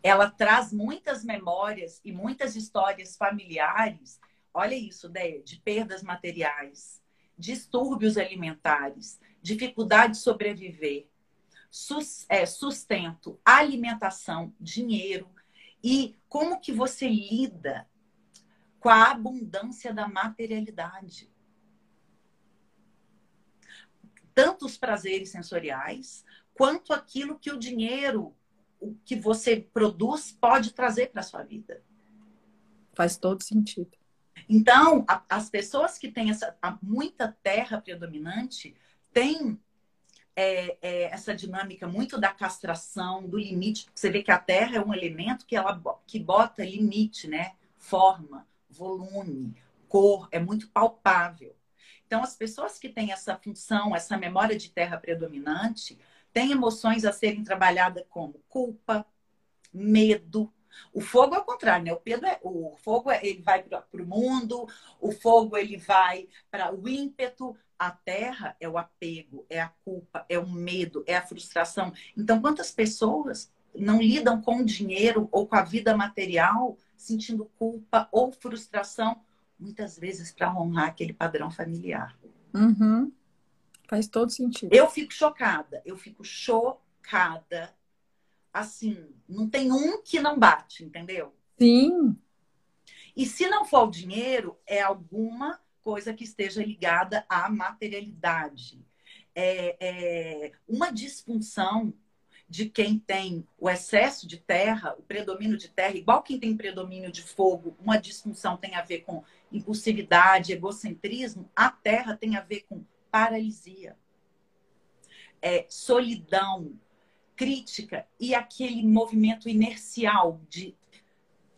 Ela traz muitas memórias e muitas histórias familiares olha isso, Deia, de perdas materiais, distúrbios alimentares, dificuldade de sobreviver, é, sustento, alimentação, dinheiro e como que você lida com a abundância da materialidade. Tanto os prazeres sensoriais, quanto aquilo que o dinheiro, o que você produz, pode trazer para a sua vida. Faz todo sentido. Então, a, as pessoas que têm essa, muita terra predominante têm é, é, essa dinâmica muito da castração, do limite. Você vê que a terra é um elemento que ela que bota limite, né? Forma, volume, cor, é muito palpável. Então, as pessoas que têm essa função, essa memória de terra predominante, têm emoções a serem trabalhadas como culpa, medo, o fogo é o contrário, né? O, Pedro é, o fogo é, ele vai para o mundo, o fogo ele vai para o ímpeto, a terra é o apego, é a culpa, é o medo, é a frustração. Então, quantas pessoas não lidam com o dinheiro ou com a vida material sentindo culpa ou frustração, muitas vezes para honrar aquele padrão familiar? Uhum. Faz todo sentido. Eu fico chocada, eu fico chocada assim, não tem um que não bate, entendeu? Sim. E se não for o dinheiro, é alguma coisa que esteja ligada à materialidade. É, é uma disfunção de quem tem o excesso de terra, o predomínio de terra, igual quem tem predomínio de fogo, uma disfunção tem a ver com impulsividade, egocentrismo, a terra tem a ver com paralisia, é, solidão, crítica e aquele movimento inercial de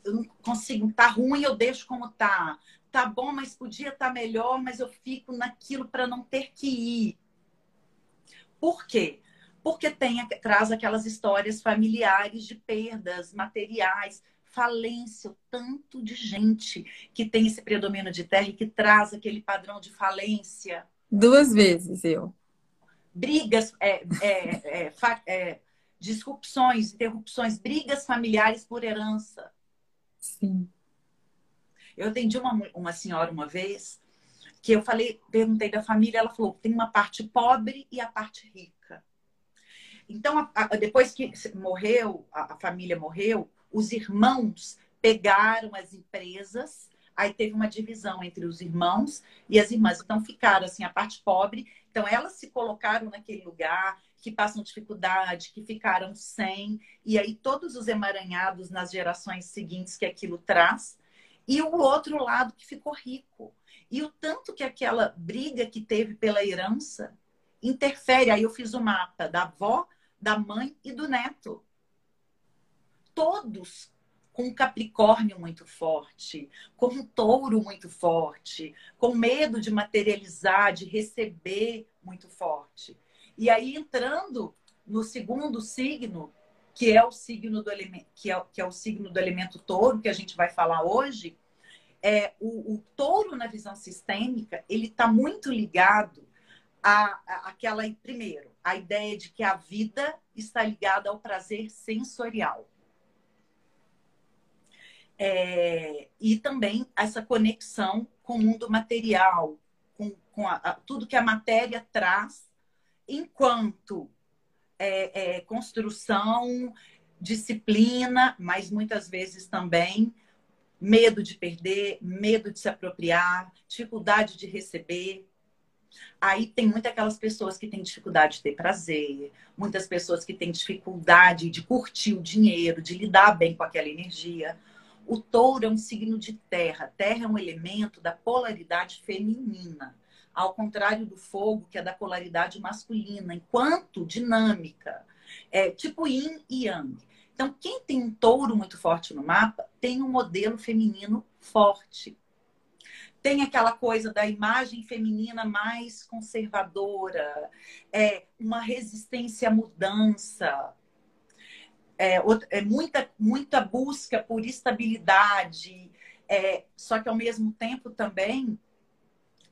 eu não consigo, tá ruim, eu deixo como tá. Tá bom, mas podia estar tá melhor, mas eu fico naquilo para não ter que ir. Por quê? Porque tem, traz aquelas histórias familiares de perdas materiais, falência, o tanto de gente que tem esse predomínio de terra e que traz aquele padrão de falência. Duas vezes eu. Brigas, é, é, é, é disrupções, interrupções, brigas familiares por herança. Sim. Eu atendi uma, uma senhora uma vez que eu falei, perguntei da família, ela falou tem uma parte pobre e a parte rica. Então, a, a, depois que morreu, a, a família morreu, os irmãos pegaram as empresas, aí teve uma divisão entre os irmãos e as irmãs. Então, ficaram assim, a parte pobre. Então, elas se colocaram naquele lugar, que passam dificuldade, que ficaram sem, e aí todos os emaranhados nas gerações seguintes que aquilo traz, e o outro lado que ficou rico. E o tanto que aquela briga que teve pela herança interfere. Aí eu fiz o mapa da avó, da mãe e do neto. Todos com um Capricórnio muito forte, com um touro muito forte, com medo de materializar, de receber muito forte. E aí, entrando no segundo signo, que é o signo do elemento, que é, que é o signo do elemento touro, que a gente vai falar hoje, é, o, o touro na visão sistêmica, ele está muito ligado a, a, aquela, primeiro, a ideia de que a vida está ligada ao prazer sensorial. É, e também essa conexão com o mundo material, com, com a, a, tudo que a matéria traz enquanto é, é, construção, disciplina, mas muitas vezes também medo de perder, medo de se apropriar, dificuldade de receber. Aí tem muitas aquelas pessoas que têm dificuldade de ter prazer, muitas pessoas que têm dificuldade de curtir o dinheiro, de lidar bem com aquela energia. O touro é um signo de terra. Terra é um elemento da polaridade feminina, ao contrário do fogo, que é da polaridade masculina, enquanto dinâmica. É tipo yin e yang. Então, quem tem um touro muito forte no mapa tem um modelo feminino forte. Tem aquela coisa da imagem feminina mais conservadora, é uma resistência à mudança, é, é muita, muita busca por estabilidade, é, só que ao mesmo tempo também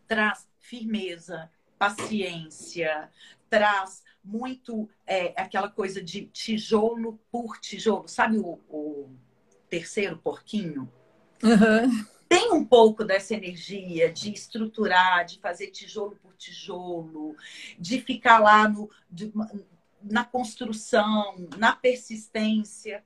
traz firmeza, paciência, traz muito é, aquela coisa de tijolo por tijolo. Sabe o, o terceiro porquinho? Uhum. Tem um pouco dessa energia de estruturar, de fazer tijolo por tijolo, de ficar lá no, de, na construção, na persistência.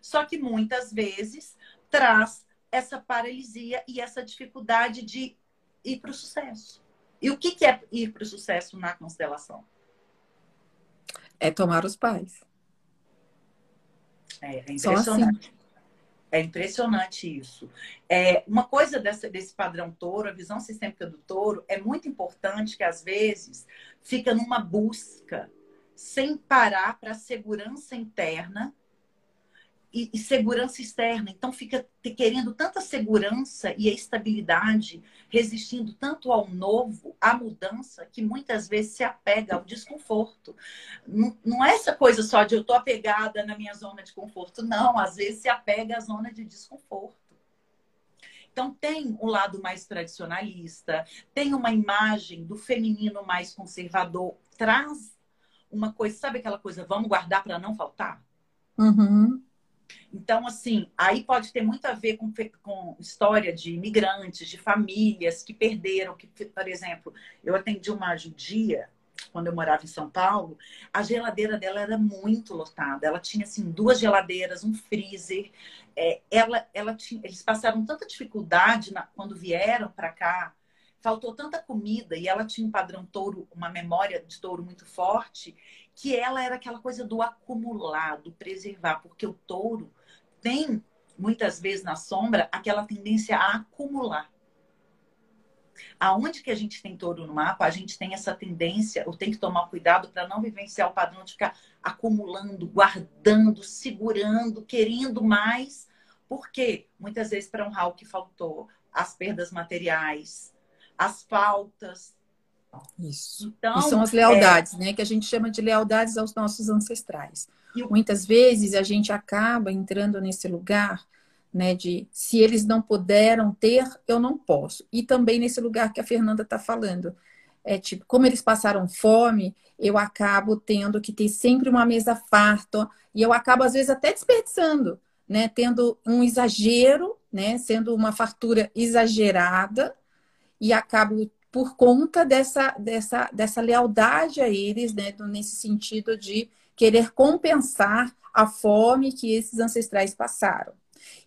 Só que muitas vezes traz essa paralisia e essa dificuldade de ir para o sucesso. E o que é ir para o sucesso na constelação? É tomar os pais. É, é impressionante. Assim. É impressionante isso. É, uma coisa dessa, desse padrão touro, a visão sistêmica do touro, é muito importante que às vezes fica numa busca sem parar para a segurança interna e, e, segurança externa. Então fica querendo tanta segurança e estabilidade, resistindo tanto ao novo, à mudança, que muitas vezes se apega ao desconforto. Não, não é essa coisa só de eu estou apegada na minha zona de conforto, não. Às vezes se apega à zona de desconforto. Então, tem o lado mais tradicionalista, tem uma imagem do feminino mais conservador, traz uma coisa, sabe aquela coisa, vamos guardar para não faltar? Uhum. Então, assim, aí pode ter muito a ver com, com história de imigrantes, de famílias que perderam, que, por exemplo, eu atendi uma judia quando eu morava em São Paulo, a geladeira dela era muito lotada. Ela tinha assim duas geladeiras, um freezer. É, ela, ela tinha, eles passaram tanta dificuldade na, quando vieram para cá, faltou tanta comida e ela tinha um padrão touro, uma memória de touro muito forte, que ela era aquela coisa do acumulado, preservar, porque o touro tem, muitas vezes na sombra, aquela tendência a acumular. Aonde que a gente tem touro no mapa, a gente tem essa tendência, ou tem que tomar cuidado para não vivenciar o padrão de ficar acumulando, guardando, segurando, querendo mais. Porque muitas vezes para honrar o que faltou, as perdas materiais, as faltas, isso. Então, e são as lealdades, é... né? Que a gente chama de lealdades aos nossos ancestrais. Muitas vezes a gente acaba entrando nesse lugar, né? De se eles não puderam ter, eu não posso. E também nesse lugar que a Fernanda está falando. É tipo, como eles passaram fome, eu acabo tendo que ter sempre uma mesa farta e eu acabo às vezes até desperdiçando, né? Tendo um exagero, né? Sendo uma fartura exagerada e acabo por conta dessa, dessa, dessa lealdade a eles, né, nesse sentido de querer compensar a fome que esses ancestrais passaram.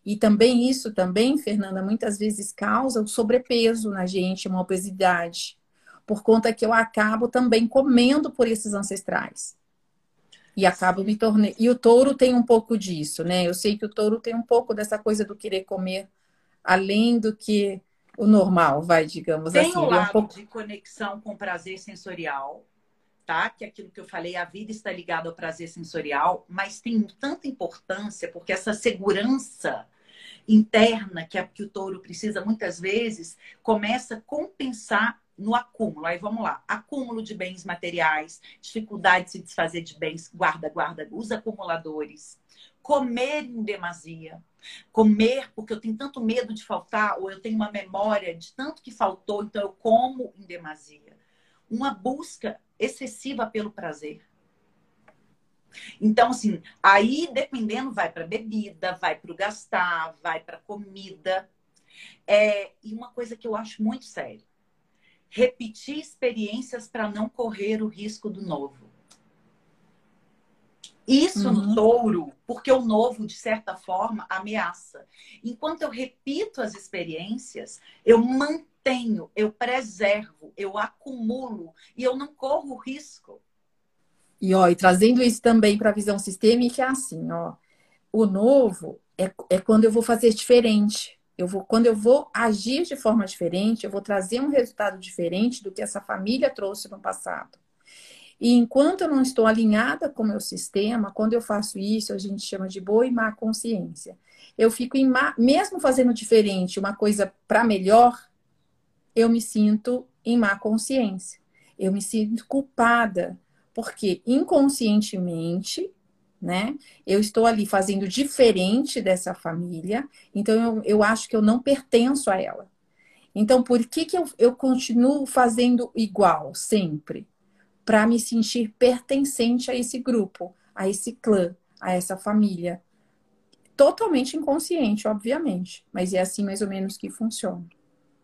E também isso também, Fernanda, muitas vezes causa o sobrepeso na gente, uma obesidade, por conta que eu acabo também comendo por esses ancestrais. E acabo me tornando. E o touro tem um pouco disso, né? Eu sei que o touro tem um pouco dessa coisa do querer comer além do que o normal, vai, digamos Tem assim. Tem um lado um pouco... de conexão com prazer sensorial, tá? Que é aquilo que eu falei, a vida está ligada ao prazer sensorial, mas tem tanta importância porque essa segurança interna que, é, que o touro precisa muitas vezes começa a compensar no acúmulo. Aí vamos lá: acúmulo de bens materiais, dificuldade de se desfazer de bens, guarda, guarda, os acumuladores, comer em demasia, comer porque eu tenho tanto medo de faltar, ou eu tenho uma memória de tanto que faltou, então eu como em demasia. Uma busca excessiva pelo prazer. Então, assim, aí dependendo, vai para bebida, vai para o gastar, vai para comida. É, e uma coisa que eu acho muito sério: repetir experiências para não correr o risco do novo. Isso uhum. no touro, porque o novo, de certa forma, ameaça. Enquanto eu repito as experiências, eu mantenho, eu preservo, eu acumulo e eu não corro risco. E, ó, e trazendo isso também para a visão sistêmica, é assim, ó. O novo é, é quando eu vou fazer diferente. Eu vou, quando eu vou agir de forma diferente, eu vou trazer um resultado diferente do que essa família trouxe no passado. E enquanto eu não estou alinhada com o meu sistema, quando eu faço isso, a gente chama de boa e má consciência. Eu fico em má, mesmo fazendo diferente, uma coisa para melhor, eu me sinto em má consciência. Eu me sinto culpada, porque inconscientemente né? Eu estou ali fazendo diferente dessa família, então eu, eu acho que eu não pertenço a ela. Então, por que, que eu, eu continuo fazendo igual sempre? Para me sentir pertencente a esse grupo, a esse clã, a essa família. Totalmente inconsciente, obviamente, mas é assim mais ou menos que funciona.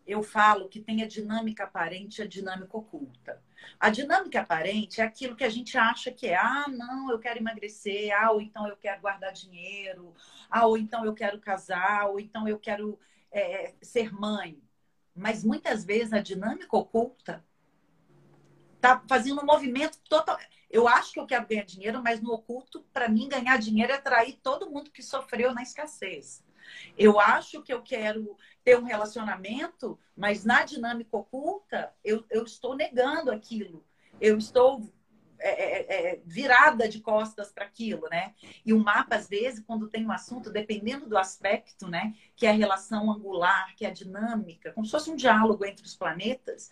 Eu falo que tem a dinâmica aparente e a dinâmica oculta. A dinâmica aparente é aquilo que a gente acha que é, ah, não, eu quero emagrecer, ah, ou então eu quero guardar dinheiro, ah, ou então eu quero casar, ou então eu quero é, ser mãe. Mas muitas vezes a dinâmica oculta tá fazendo um movimento total. Eu acho que eu quero ganhar dinheiro, mas no oculto, para mim, ganhar dinheiro é atrair todo mundo que sofreu na escassez. Eu acho que eu quero ter um relacionamento, mas na dinâmica oculta, eu, eu estou negando aquilo. Eu estou é, é, é virada de costas para aquilo, né? E o mapa, às vezes, quando tem um assunto, dependendo do aspecto, né? Que é a relação angular, que é a dinâmica, como se fosse um diálogo entre os planetas.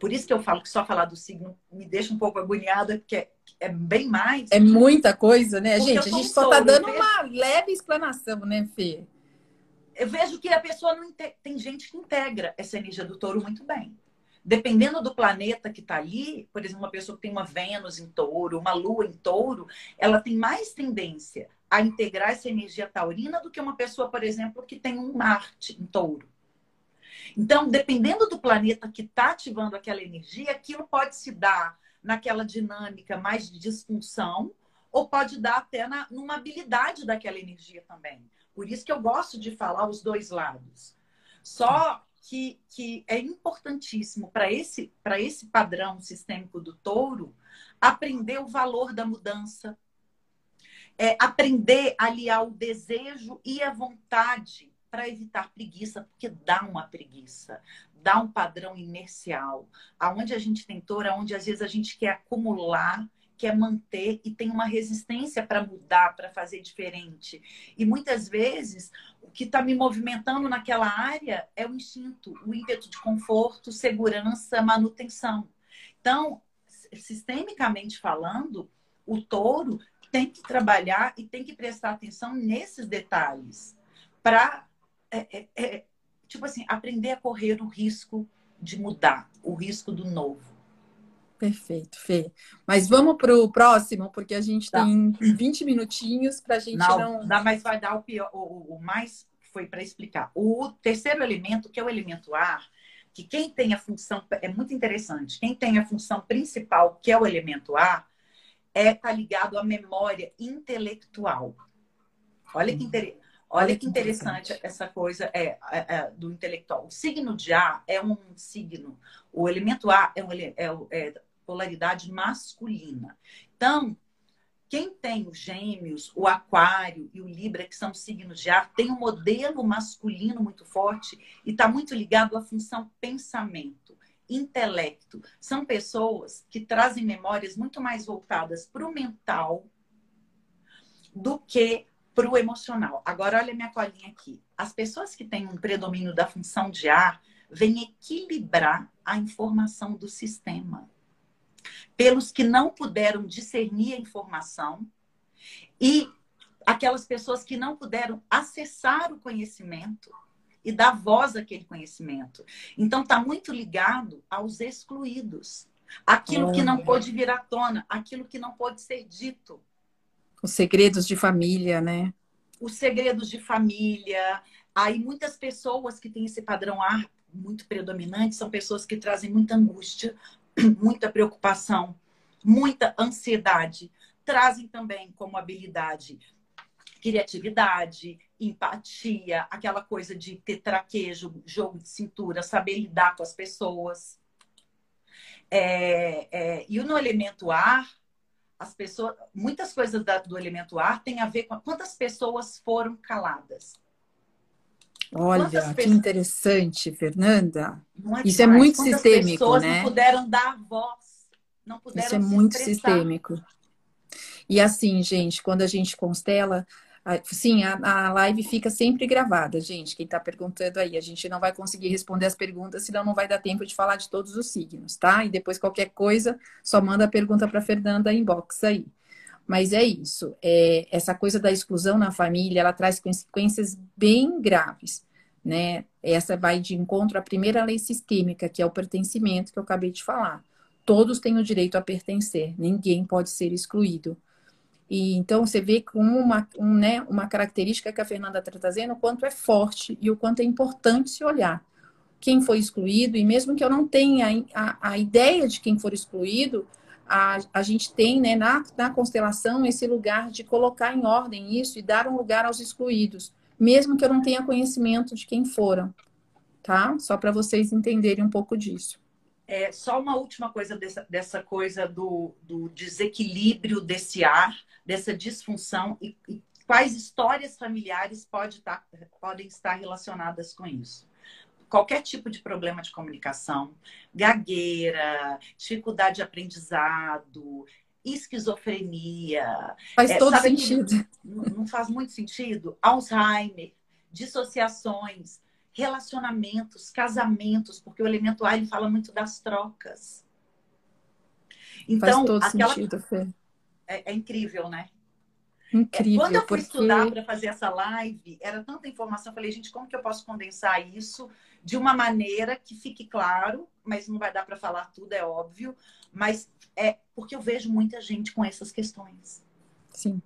Por isso que eu falo que só falar do signo me deixa um pouco agoniada, porque é, é bem mais. É muita coisa, né, gente? A gente só está dando uma leve explanação, né, Fê? eu vejo que a pessoa não tem gente que integra essa energia do touro muito bem. Dependendo do planeta que está ali, por exemplo, uma pessoa que tem uma Vênus em touro, uma Lua em touro, ela tem mais tendência a integrar essa energia taurina do que uma pessoa, por exemplo, que tem um Marte em touro. Então, dependendo do planeta que está ativando aquela energia, aquilo pode se dar naquela dinâmica mais de disfunção, ou pode dar até na, numa habilidade daquela energia também. Por isso que eu gosto de falar os dois lados. Só que, que é importantíssimo para esse, esse padrão sistêmico do touro aprender o valor da mudança, é, aprender a aliar o desejo e a vontade para evitar preguiça, porque dá uma preguiça, dá um padrão inercial. Aonde a gente tem touro, aonde às vezes a gente quer acumular quer manter e tem uma resistência para mudar, para fazer diferente. E muitas vezes o que está me movimentando naquela área é o instinto, o ímpeto de conforto, segurança, manutenção. Então, sistemicamente falando, o touro tem que trabalhar e tem que prestar atenção nesses detalhes para, é, é, é, tipo assim, aprender a correr o risco de mudar, o risco do novo. Perfeito, Fê. Mas vamos para o próximo, porque a gente tá. tem 20 minutinhos para a gente não. Não, mas vai dar o pior, o, o mais foi para explicar. O terceiro elemento, que é o elemento ar, que quem tem a função, é muito interessante, quem tem a função principal, que é o elemento ar, é tá ligado à memória intelectual. Olha que, inter... Olha que interessante essa coisa é, é, é, do intelectual. O signo de ar é um signo, o elemento ar é, um, é, é polaridade masculina. Então, quem tem os gêmeos, o aquário e o libra, que são signos de ar, tem um modelo masculino muito forte e está muito ligado à função pensamento, intelecto. São pessoas que trazem memórias muito mais voltadas para o mental do que para o emocional. Agora, olha minha colinha aqui. As pessoas que têm um predomínio da função de ar vêm equilibrar a informação do sistema pelos que não puderam discernir a informação e aquelas pessoas que não puderam acessar o conhecimento e dar voz àquele conhecimento. Então, está muito ligado aos excluídos. Aquilo que não pôde vir à tona, aquilo que não pôde ser dito. Os segredos de família, né? Os segredos de família. Aí, muitas pessoas que têm esse padrão ar muito predominante são pessoas que trazem muita angústia, muita preocupação, muita ansiedade. trazem também como habilidade criatividade, empatia, aquela coisa de ter traquejo, jogo de cintura, saber lidar com as pessoas. É, é, e no elemento ar, as pessoas, muitas coisas da, do elemento ar têm a ver com quantas pessoas foram caladas. Olha, quantas que pessoas... interessante, Fernanda. É Isso é muito quantas sistêmico, pessoas né? Não puderam dar voz, não puderam Isso é muito expressar. sistêmico. E assim, gente, quando a gente constela, Sim, a, a live fica sempre gravada, gente. Quem está perguntando aí, a gente não vai conseguir responder as perguntas, senão não vai dar tempo de falar de todos os signos, tá? E depois qualquer coisa, só manda a pergunta para Fernanda inbox aí. Mas é isso. É, essa coisa da exclusão na família, ela traz consequências bem graves, né? Essa vai de encontro à primeira lei sistêmica, que é o pertencimento que eu acabei de falar. Todos têm o direito a pertencer, ninguém pode ser excluído. E então você vê como uma, um, né, uma característica que a Fernanda está trazendo, o quanto é forte e o quanto é importante se olhar. Quem foi excluído, e mesmo que eu não tenha a, a ideia de quem for excluído, a, a gente tem né, na, na constelação esse lugar de colocar em ordem isso e dar um lugar aos excluídos, mesmo que eu não tenha conhecimento de quem foram. Tá? Só para vocês entenderem um pouco disso. É, só uma última coisa dessa, dessa coisa do, do desequilíbrio desse ar dessa disfunção e, e quais histórias familiares pode tá, podem estar relacionadas com isso. Qualquer tipo de problema de comunicação, gagueira, dificuldade de aprendizado, esquizofrenia. Faz é, todo sentido. Não, não faz muito sentido. Alzheimer, dissociações, relacionamentos, casamentos, porque o elemento A ele fala muito das trocas. Então, Faz todo aquela, sentido, Fê é, é incrível, né? Incrível. Quando eu fui porque... estudar para fazer essa live, era tanta informação. Eu falei, gente, como que eu posso condensar isso de uma maneira que fique claro, mas não vai dar para falar tudo, é óbvio. Mas é porque eu vejo muita gente com essas questões. Sim.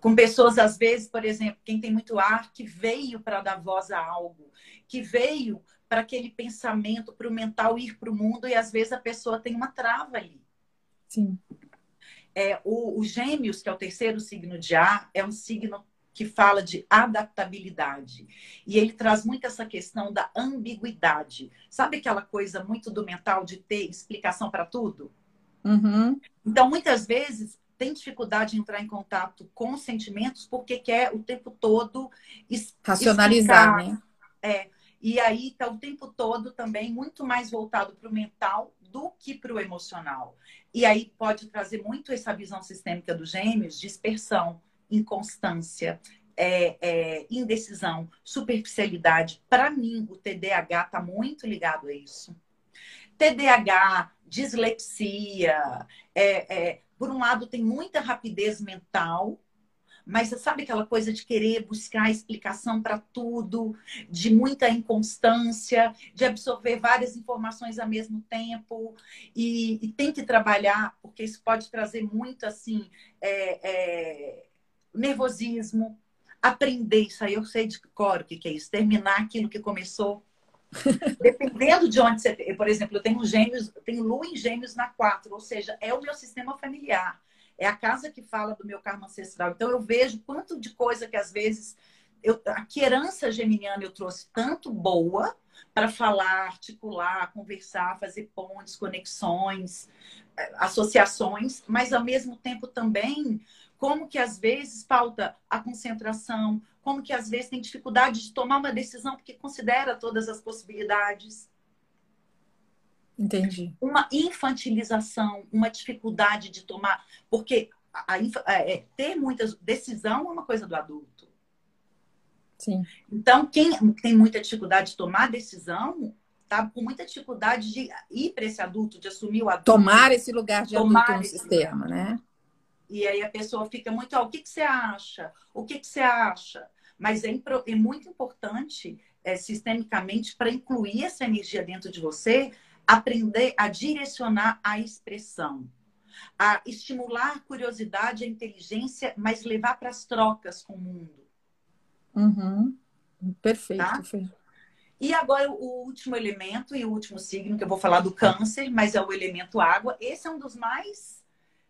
Com pessoas, às vezes, por exemplo, quem tem muito ar, que veio para dar voz a algo, que veio para aquele pensamento, para o mental ir para o mundo, e às vezes a pessoa tem uma trava ali. Sim. É, o, o Gêmeos, que é o terceiro signo de ar, é um signo que fala de adaptabilidade. E ele traz muito essa questão da ambiguidade. Sabe aquela coisa muito do mental de ter explicação para tudo? Uhum. Então, muitas vezes, tem dificuldade em entrar em contato com sentimentos porque quer o tempo todo racionalizar, explicar. né? É. E aí está o tempo todo também muito mais voltado para o mental do que para o emocional. E aí pode trazer muito essa visão sistêmica dos gêmeos, dispersão, inconstância, é, é, indecisão, superficialidade. Para mim, o TDAH está muito ligado a isso. TDAH, dislexia, é, é, por um lado, tem muita rapidez mental, mas você sabe aquela coisa de querer buscar explicação para tudo, de muita inconstância, de absorver várias informações ao mesmo tempo e, e tem que trabalhar porque isso pode trazer muito assim é, é, nervosismo, aprender isso aí eu sei de cor o que, que é isso, terminar aquilo que começou. Dependendo de onde você. Por exemplo, eu tenho gêmeos, eu tenho lua em gêmeos na 4, ou seja, é o meu sistema familiar. É a casa que fala do meu karma ancestral. Então eu vejo quanto de coisa que às vezes eu, a herança geminiana eu trouxe tanto boa para falar, articular, conversar, fazer pontes, conexões, eh, associações, mas ao mesmo tempo também como que às vezes falta a concentração, como que às vezes tem dificuldade de tomar uma decisão porque considera todas as possibilidades. Entendi. Uma infantilização, uma dificuldade de tomar. Porque a, a, é, é, ter muitas. Decisão é uma coisa do adulto. Sim. Então, quem tem muita dificuldade de tomar decisão, tá com muita dificuldade de ir para esse adulto, de assumir o adulto. Tomar esse lugar de adulto no sistema, lugar. né? E aí a pessoa fica muito, oh, o que, que você acha? O que, que você acha? Mas é, é muito importante, é, sistemicamente, para incluir essa energia dentro de você, aprender a direcionar a expressão, a estimular a curiosidade, a inteligência, mas levar para as trocas com o mundo. Uhum. Perfeito, tá? E agora o último elemento e o último signo que eu vou falar do câncer, mas é o elemento água. Esse é um dos mais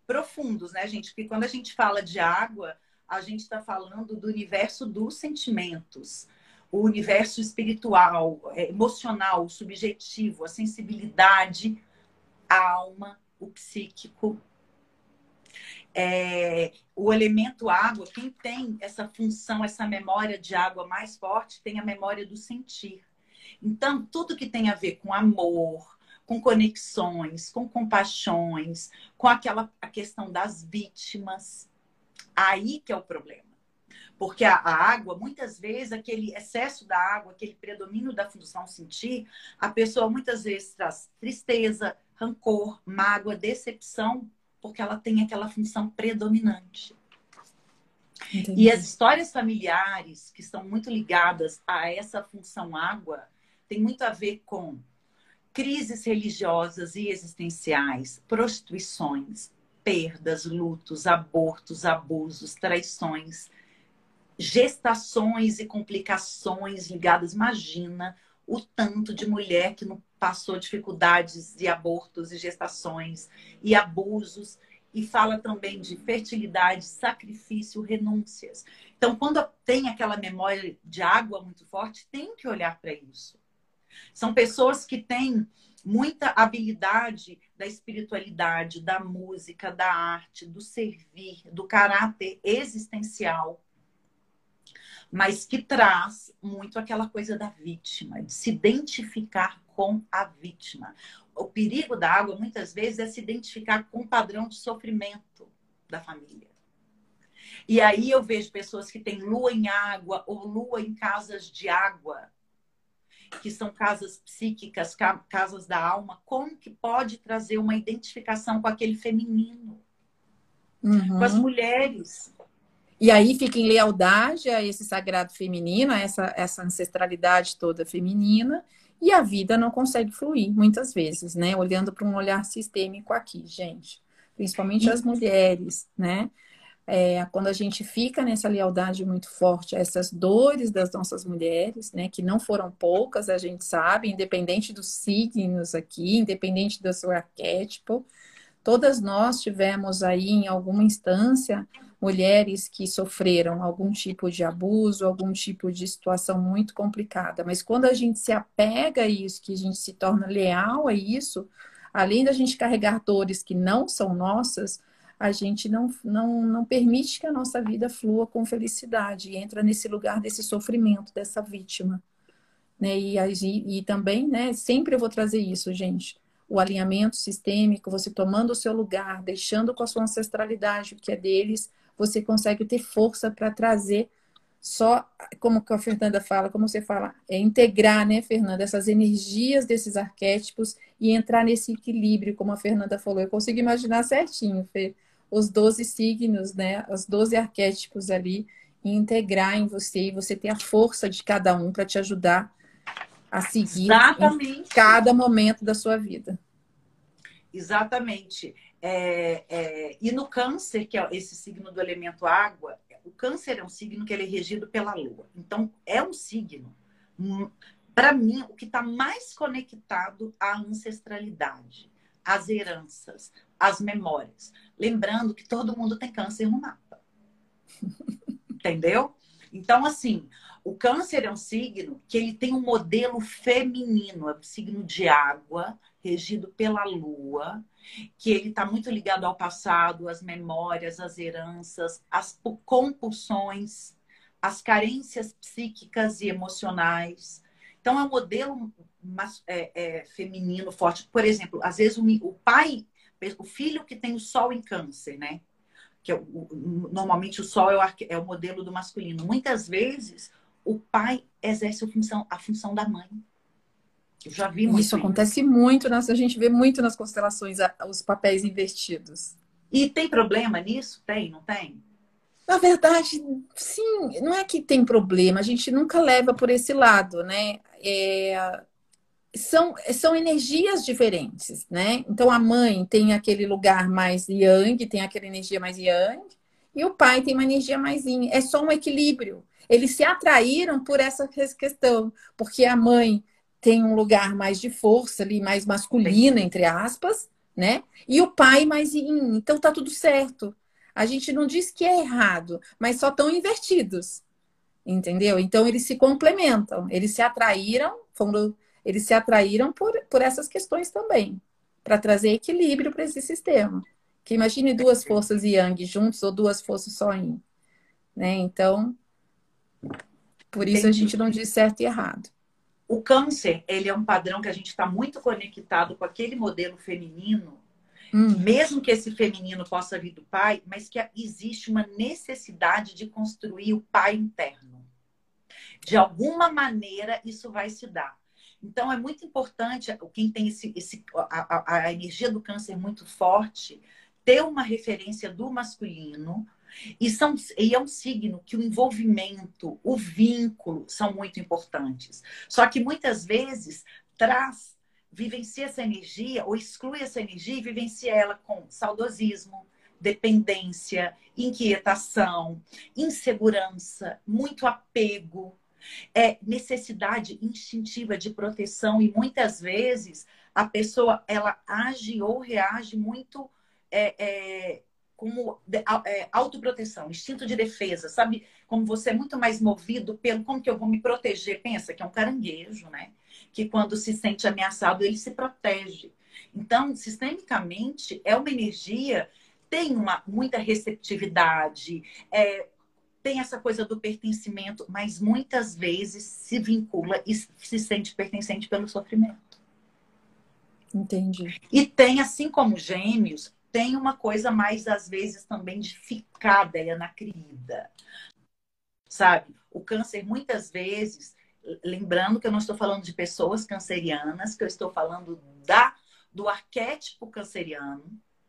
profundos, né, gente? Porque quando a gente fala de água, a gente está falando do universo dos sentimentos, o universo espiritual, é, emocional, subjetivo, a sensibilidade, a alma, o psíquico. É, o elemento água, quem tem essa função, essa memória de água mais forte, tem a memória do sentir. Então, tudo que tem a ver com amor, com conexões, com compaixões, com aquela a questão das vítimas, aí que é o problema. Porque a, a, água, muitas vezes, aquele excesso da água, aquele predomínio da função sentir, a pessoa muitas vezes traz tristeza, rancor, mágoa, decepção, porque ela tem aquela função predominante. Entendi. E as histórias familiares que estão muito ligadas a essa função água tem muito a ver com crises religiosas e existenciais, prostituições, perdas, lutos, abortos, abusos, traições, gestações e complicações ligadas. Imagina o tanto de mulher que não passou dificuldades de abortos e gestações e abusos e fala também de fertilidade, sacrifício, renúncias. Então, quando tem aquela memória de água muito forte, tem que olhar para isso. São pessoas que têm muita habilidade da espiritualidade, da música, da arte, do servir, do caráter existencial mas que traz muito aquela coisa da vítima, de se identificar com a vítima. O perigo da água, muitas vezes, é se identificar com o padrão de sofrimento da família. E aí eu vejo pessoas que têm lua em água ou lua em casas de água, que são casas psíquicas, casas da alma, como que pode trazer uma identificação com aquele feminino? Uhum. Com as mulheres. E aí fica em lealdade a esse sagrado feminino, a essa, essa ancestralidade toda feminina, e a vida não consegue fluir, muitas vezes, né? Olhando para um olhar sistêmico aqui, gente. Principalmente as mulheres, né? É, quando a gente fica nessa lealdade muito forte a essas dores das nossas mulheres, né, que não foram poucas, a gente sabe, independente dos signos aqui, independente do seu arquétipo, todas nós tivemos aí em alguma instância mulheres que sofreram algum tipo de abuso, algum tipo de situação muito complicada. Mas quando a gente se apega a isso, que a gente se torna leal a isso, além da gente carregar dores que não são nossas, a gente não, não, não permite que a nossa vida flua com felicidade e entra nesse lugar desse sofrimento, dessa vítima. Né? E, e, e também, né, sempre eu vou trazer isso, gente o alinhamento sistêmico, você tomando o seu lugar, deixando com a sua ancestralidade o que é deles, você consegue ter força para trazer só, como a Fernanda fala, como você fala, é integrar, né, Fernanda, essas energias desses arquétipos e entrar nesse equilíbrio, como a Fernanda falou. Eu consigo imaginar certinho, Fê, os 12 signos, né, os 12 arquétipos ali, e integrar em você, e você ter a força de cada um para te ajudar a seguir Exatamente. em cada momento da sua vida. Exatamente. É, é, e no câncer, que é esse signo do elemento água, o câncer é um signo que ele é regido pela lua. Então, é um signo, hum, para mim, o que está mais conectado à ancestralidade, às heranças, às memórias. Lembrando que todo mundo tem câncer no mapa. Entendeu? Então, assim, o câncer é um signo que ele tem um modelo feminino, é um signo de água, regido pela lua, que ele está muito ligado ao passado, às memórias, às heranças, às compulsões, às carências psíquicas e emocionais. Então, é um modelo é, é, feminino forte. Por exemplo, às vezes o, o, pai, o filho que tem o sol em câncer, né? Que é o, normalmente o sol é o, é o modelo do masculino. Muitas vezes o pai exerce a função, a função da mãe. Eu já vi muito. Isso acontece muito, nas, a gente vê muito nas constelações os papéis invertidos. E tem problema nisso? Tem, não tem? Na verdade, sim, não é que tem problema, a gente nunca leva por esse lado, né? É, são, são energias diferentes, né? Então a mãe tem aquele lugar mais yang, tem aquela energia mais yang, e o pai tem uma energia mais yin. É só um equilíbrio. Eles se atraíram por essa questão, porque a mãe tem um lugar mais de força ali, mais masculina, entre aspas, né? E o pai mais yin, então tá tudo certo. A gente não diz que é errado, mas só estão invertidos. Entendeu? Então eles se complementam, eles se atraíram, foram, eles se atraíram por, por essas questões também, para trazer equilíbrio para esse sistema. Que imagine duas forças yang juntos ou duas forças só yin, né? Então, por isso a gente não diz certo e errado. O câncer, ele é um padrão que a gente está muito conectado com aquele modelo feminino, hum. mesmo que esse feminino possa vir do pai, mas que existe uma necessidade de construir o pai interno. De alguma maneira, isso vai se dar. Então, é muito importante, quem tem esse, esse a, a, a energia do câncer muito forte, ter uma referência do masculino, e, são, e é um signo que o envolvimento, o vínculo são muito importantes. Só que muitas vezes traz, vivencia essa energia ou exclui essa energia e vivencia ela com saudosismo, dependência, inquietação, insegurança, muito apego, é, necessidade instintiva de proteção e muitas vezes a pessoa ela age ou reage muito é, é, como é, autoproteção, instinto de defesa, sabe? Como você é muito mais movido pelo como que eu vou me proteger. Pensa que é um caranguejo, né? Que quando se sente ameaçado, ele se protege. Então, sistemicamente, é uma energia, tem uma, muita receptividade, é, tem essa coisa do pertencimento, mas muitas vezes se vincula e se sente pertencente pelo sofrimento. Entendi. E tem, assim como gêmeos, tem uma coisa mais, às vezes, também de ficada na crida. Sabe? O câncer, muitas vezes, lembrando que eu não estou falando de pessoas cancerianas, que eu estou falando da, do arquétipo canceriano.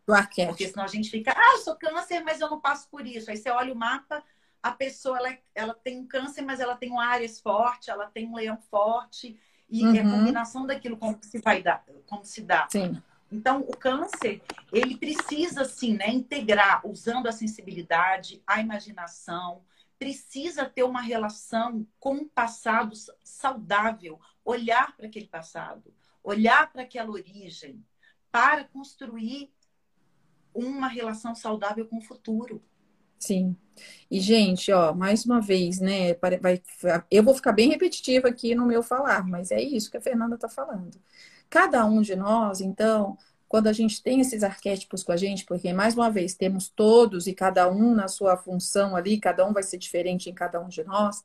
Do arquétipo. Porque senão a gente fica, ah, eu sou câncer, mas eu não passo por isso. Aí você olha o mapa, a pessoa ela, ela tem um câncer, mas ela tem um Ares forte, ela tem um leão forte. E uhum. é a combinação daquilo como se vai dar, como se dá. Sim. Então, o câncer, ele precisa, sim, né, integrar, usando a sensibilidade, a imaginação, precisa ter uma relação com o passado saudável, olhar para aquele passado, olhar para aquela origem, para construir uma relação saudável com o futuro. Sim. E, gente, ó, mais uma vez, né? Vai, eu vou ficar bem repetitiva aqui no meu falar, mas é isso que a Fernanda está falando. Cada um de nós, então, quando a gente tem esses arquétipos com a gente, porque mais uma vez temos todos e cada um na sua função ali, cada um vai ser diferente em cada um de nós.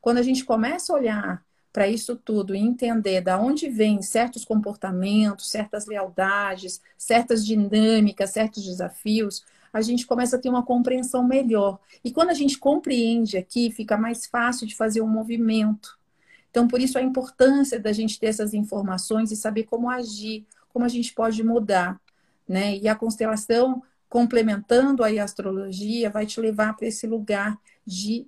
Quando a gente começa a olhar para isso tudo e entender da onde vêm certos comportamentos, certas lealdades, certas dinâmicas, certos desafios, a gente começa a ter uma compreensão melhor. E quando a gente compreende aqui, fica mais fácil de fazer um movimento. Então, por isso a importância da gente ter essas informações e saber como agir, como a gente pode mudar, né? E a constelação, complementando aí a astrologia, vai te levar para esse lugar de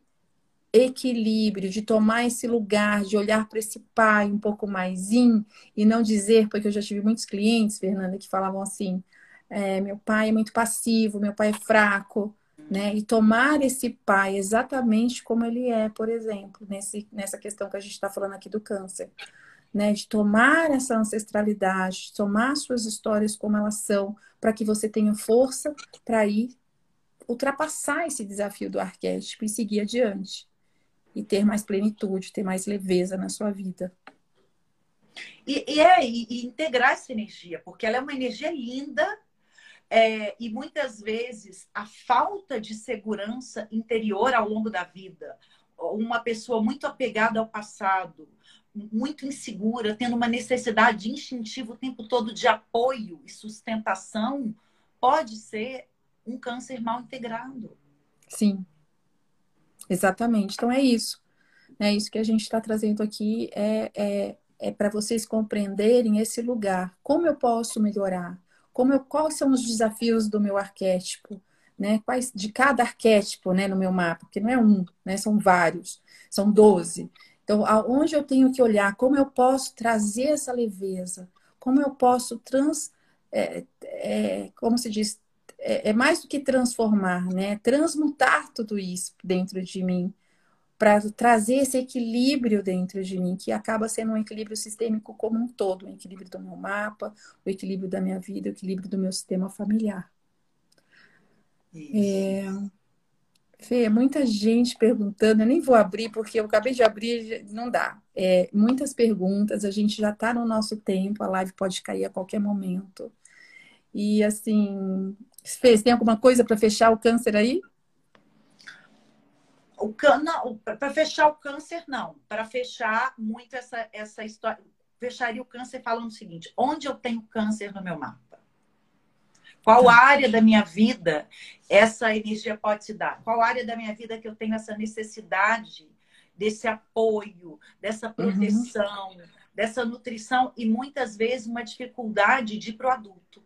equilíbrio, de tomar esse lugar, de olhar para esse pai um pouco mais in e não dizer, porque eu já tive muitos clientes, Fernanda, que falavam assim: é, meu pai é muito passivo, meu pai é fraco, né? E tomar esse pai exatamente como ele é, por exemplo, nesse, nessa questão que a gente está falando aqui do câncer. Né, de tomar essa ancestralidade, de tomar suas histórias como elas são, para que você tenha força para ir ultrapassar esse desafio do arquétipo e seguir adiante. E ter mais plenitude, ter mais leveza na sua vida. E, e é, e, e integrar essa energia, porque ela é uma energia linda, é, e muitas vezes a falta de segurança interior ao longo da vida, uma pessoa muito apegada ao passado, muito insegura, tendo uma necessidade instintiva o tempo todo de apoio e sustentação, pode ser um câncer mal integrado. Sim, exatamente. Então é isso. É isso que a gente está trazendo aqui é, é, é para vocês compreenderem esse lugar. Como eu posso melhorar? Como eu, quais são os desafios do meu arquétipo, né? Quais de cada arquétipo, né, no meu mapa, porque não é um, né? São vários, são doze. Então, aonde eu tenho que olhar, como eu posso trazer essa leveza, como eu posso trans, é, é, como se diz, é, é mais do que transformar, né? Transmutar tudo isso dentro de mim para trazer esse equilíbrio dentro de mim, que acaba sendo um equilíbrio sistêmico como um todo, o equilíbrio do meu mapa, o equilíbrio da minha vida, o equilíbrio do meu sistema familiar. É... Fê, muita gente perguntando, eu nem vou abrir porque eu acabei de abrir, não dá. É, muitas perguntas, a gente já está no nosso tempo, a live pode cair a qualquer momento. E assim, Fê, tem alguma coisa para fechar o câncer aí? O para fechar o câncer, não. Para fechar muito essa, essa história. Fecharia o câncer falando o seguinte: onde eu tenho câncer no meu mapa? Qual área da minha vida essa energia pode se dar? Qual área da minha vida que eu tenho essa necessidade desse apoio, dessa uhum. proteção, uhum. dessa nutrição e muitas vezes uma dificuldade de ir para o adulto?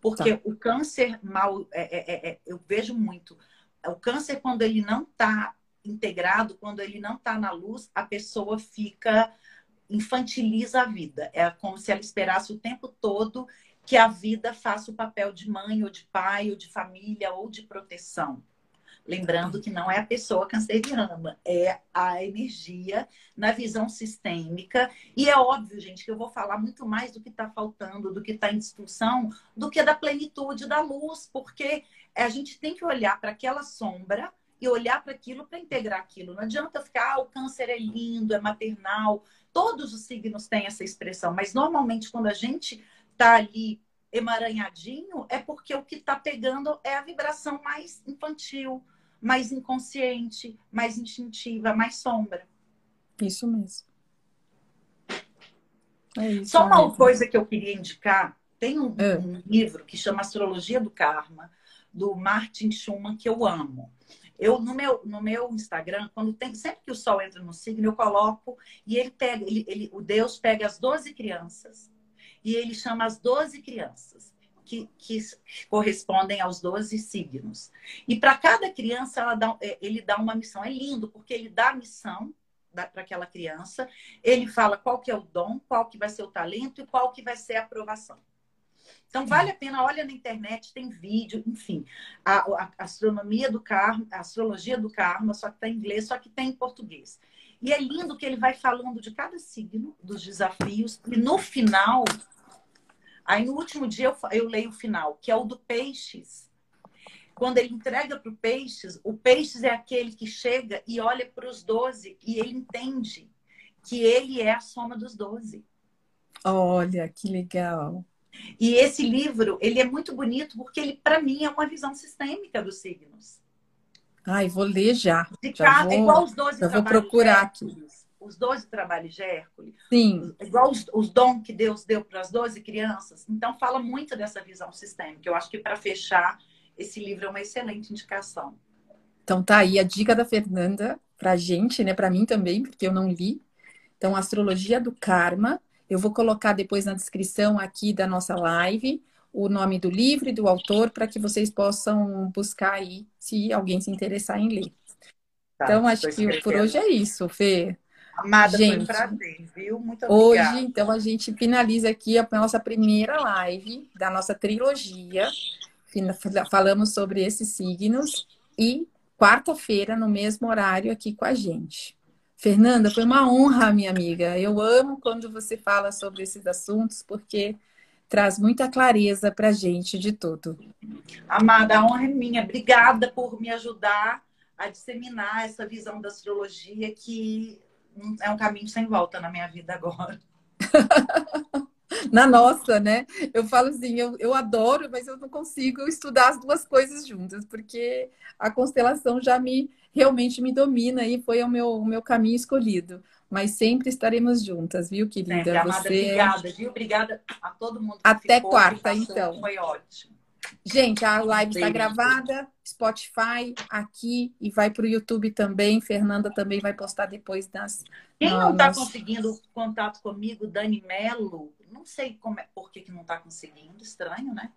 Porque tá. o câncer mal, é, é, é, é, eu vejo muito, o câncer quando ele não está integrado, quando ele não está na luz, a pessoa fica infantiliza a vida. É como se ela esperasse o tempo todo que a vida faça o papel de mãe ou de pai ou de família ou de proteção. Lembrando que não é a pessoa canceriana, é a energia na visão sistêmica. E é óbvio, gente, que eu vou falar muito mais do que está faltando, do que está em discussão, do que da plenitude da luz, porque a gente tem que olhar para aquela sombra e olhar para aquilo para integrar aquilo. Não adianta ficar, ah, o câncer é lindo, é maternal. Todos os signos têm essa expressão, mas normalmente quando a gente está ali emaranhadinho, é porque o que está pegando é a vibração mais infantil, mais inconsciente, mais instintiva, mais sombra. Isso mesmo. É isso, Só uma coisa que eu queria indicar: tem um, é. um livro que chama Astrologia do Karma, do Martin Schumann, que eu amo. Eu, no meu, no meu Instagram, quando tem, sempre que o sol entra no signo, eu coloco e ele pega, ele, ele, o Deus pega as 12 crianças e ele chama as 12 crianças. Que, que, correspondem aos 12 signos. E para cada criança, dá, é, ele dá uma missão. É lindo, porque ele dá a missão para aquela criança, ele fala qual que é o dom, qual que vai ser o talento e qual que vai ser a aprovação. Então, vale a pena, olha na internet, tem vídeo, enfim. A, a, astronomia do karma, a astrologia do karma, só que está em inglês, só que tem em português. E é lindo que ele vai falando de cada signo, dos desafios, e no final, aí no último dia eu, eu leio o final, que é o do peixes. Quando ele entrega para o peixes, o peixes é aquele que chega e olha para os doze e ele entende que ele é a soma dos doze. Olha, que legal. E esse livro, ele é muito bonito porque ele, para mim, é uma visão sistêmica dos signos. Ai, vou ler já. De já cada, vou, igual os 12 já vou procurar aqui. Os 12 trabalhos de Hércules. Sim. Igual os, os dons que Deus deu para as 12 crianças. Então, fala muito dessa visão sistêmica. Eu acho que, para fechar, esse livro é uma excelente indicação. Então, tá aí a dica da Fernanda para a gente, né? Para mim também, porque eu não li. Então, Astrologia do Karma eu vou colocar depois na descrição aqui da nossa live o nome do livro e do autor para que vocês possam buscar aí se alguém se interessar em ler. Tá, então, acho que por hoje é isso, Fê. Amada, gente, foi um prazer, viu? Muito obrigada. Hoje, então, a gente finaliza aqui a nossa primeira live da nossa trilogia. Falamos sobre esses signos e quarta-feira, no mesmo horário, aqui com a gente. Fernanda, foi uma honra, minha amiga. Eu amo quando você fala sobre esses assuntos, porque traz muita clareza para a gente de tudo. Amada, a honra é minha. Obrigada por me ajudar a disseminar essa visão da astrologia que é um caminho sem volta na minha vida agora. na nossa, né? Eu falo assim, eu, eu adoro, mas eu não consigo estudar as duas coisas juntas, porque a constelação já me realmente me domina e foi o meu, o meu caminho escolhido. Mas sempre estaremos juntas, viu, querida? Sempre, amada, Você... Obrigada, viu? Obrigada a todo mundo. Até ficou, quarta, então. Foi ótimo. Gente, a live está gravada, Spotify aqui e vai para o YouTube também. Fernanda também vai postar depois das. Quem não está conseguindo contato comigo, Dani Melo, não sei como é, por que, que não está conseguindo, estranho, né?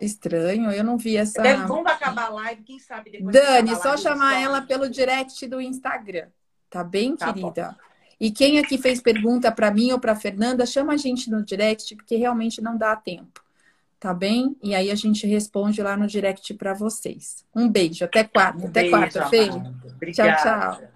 Estranho, eu não vi essa. Deve, vamos acabar a live, quem sabe depois. Dani, só chamar ela pelo direct do Instagram. Tá bem, tá querida? Bom. E quem aqui fez pergunta para mim ou para Fernanda, chama a gente no direct, porque realmente não dá tempo. Tá bem? E aí a gente responde lá no direct para vocês. Um beijo, até quarta. Um até quarta, Fê. Tchau, tchau.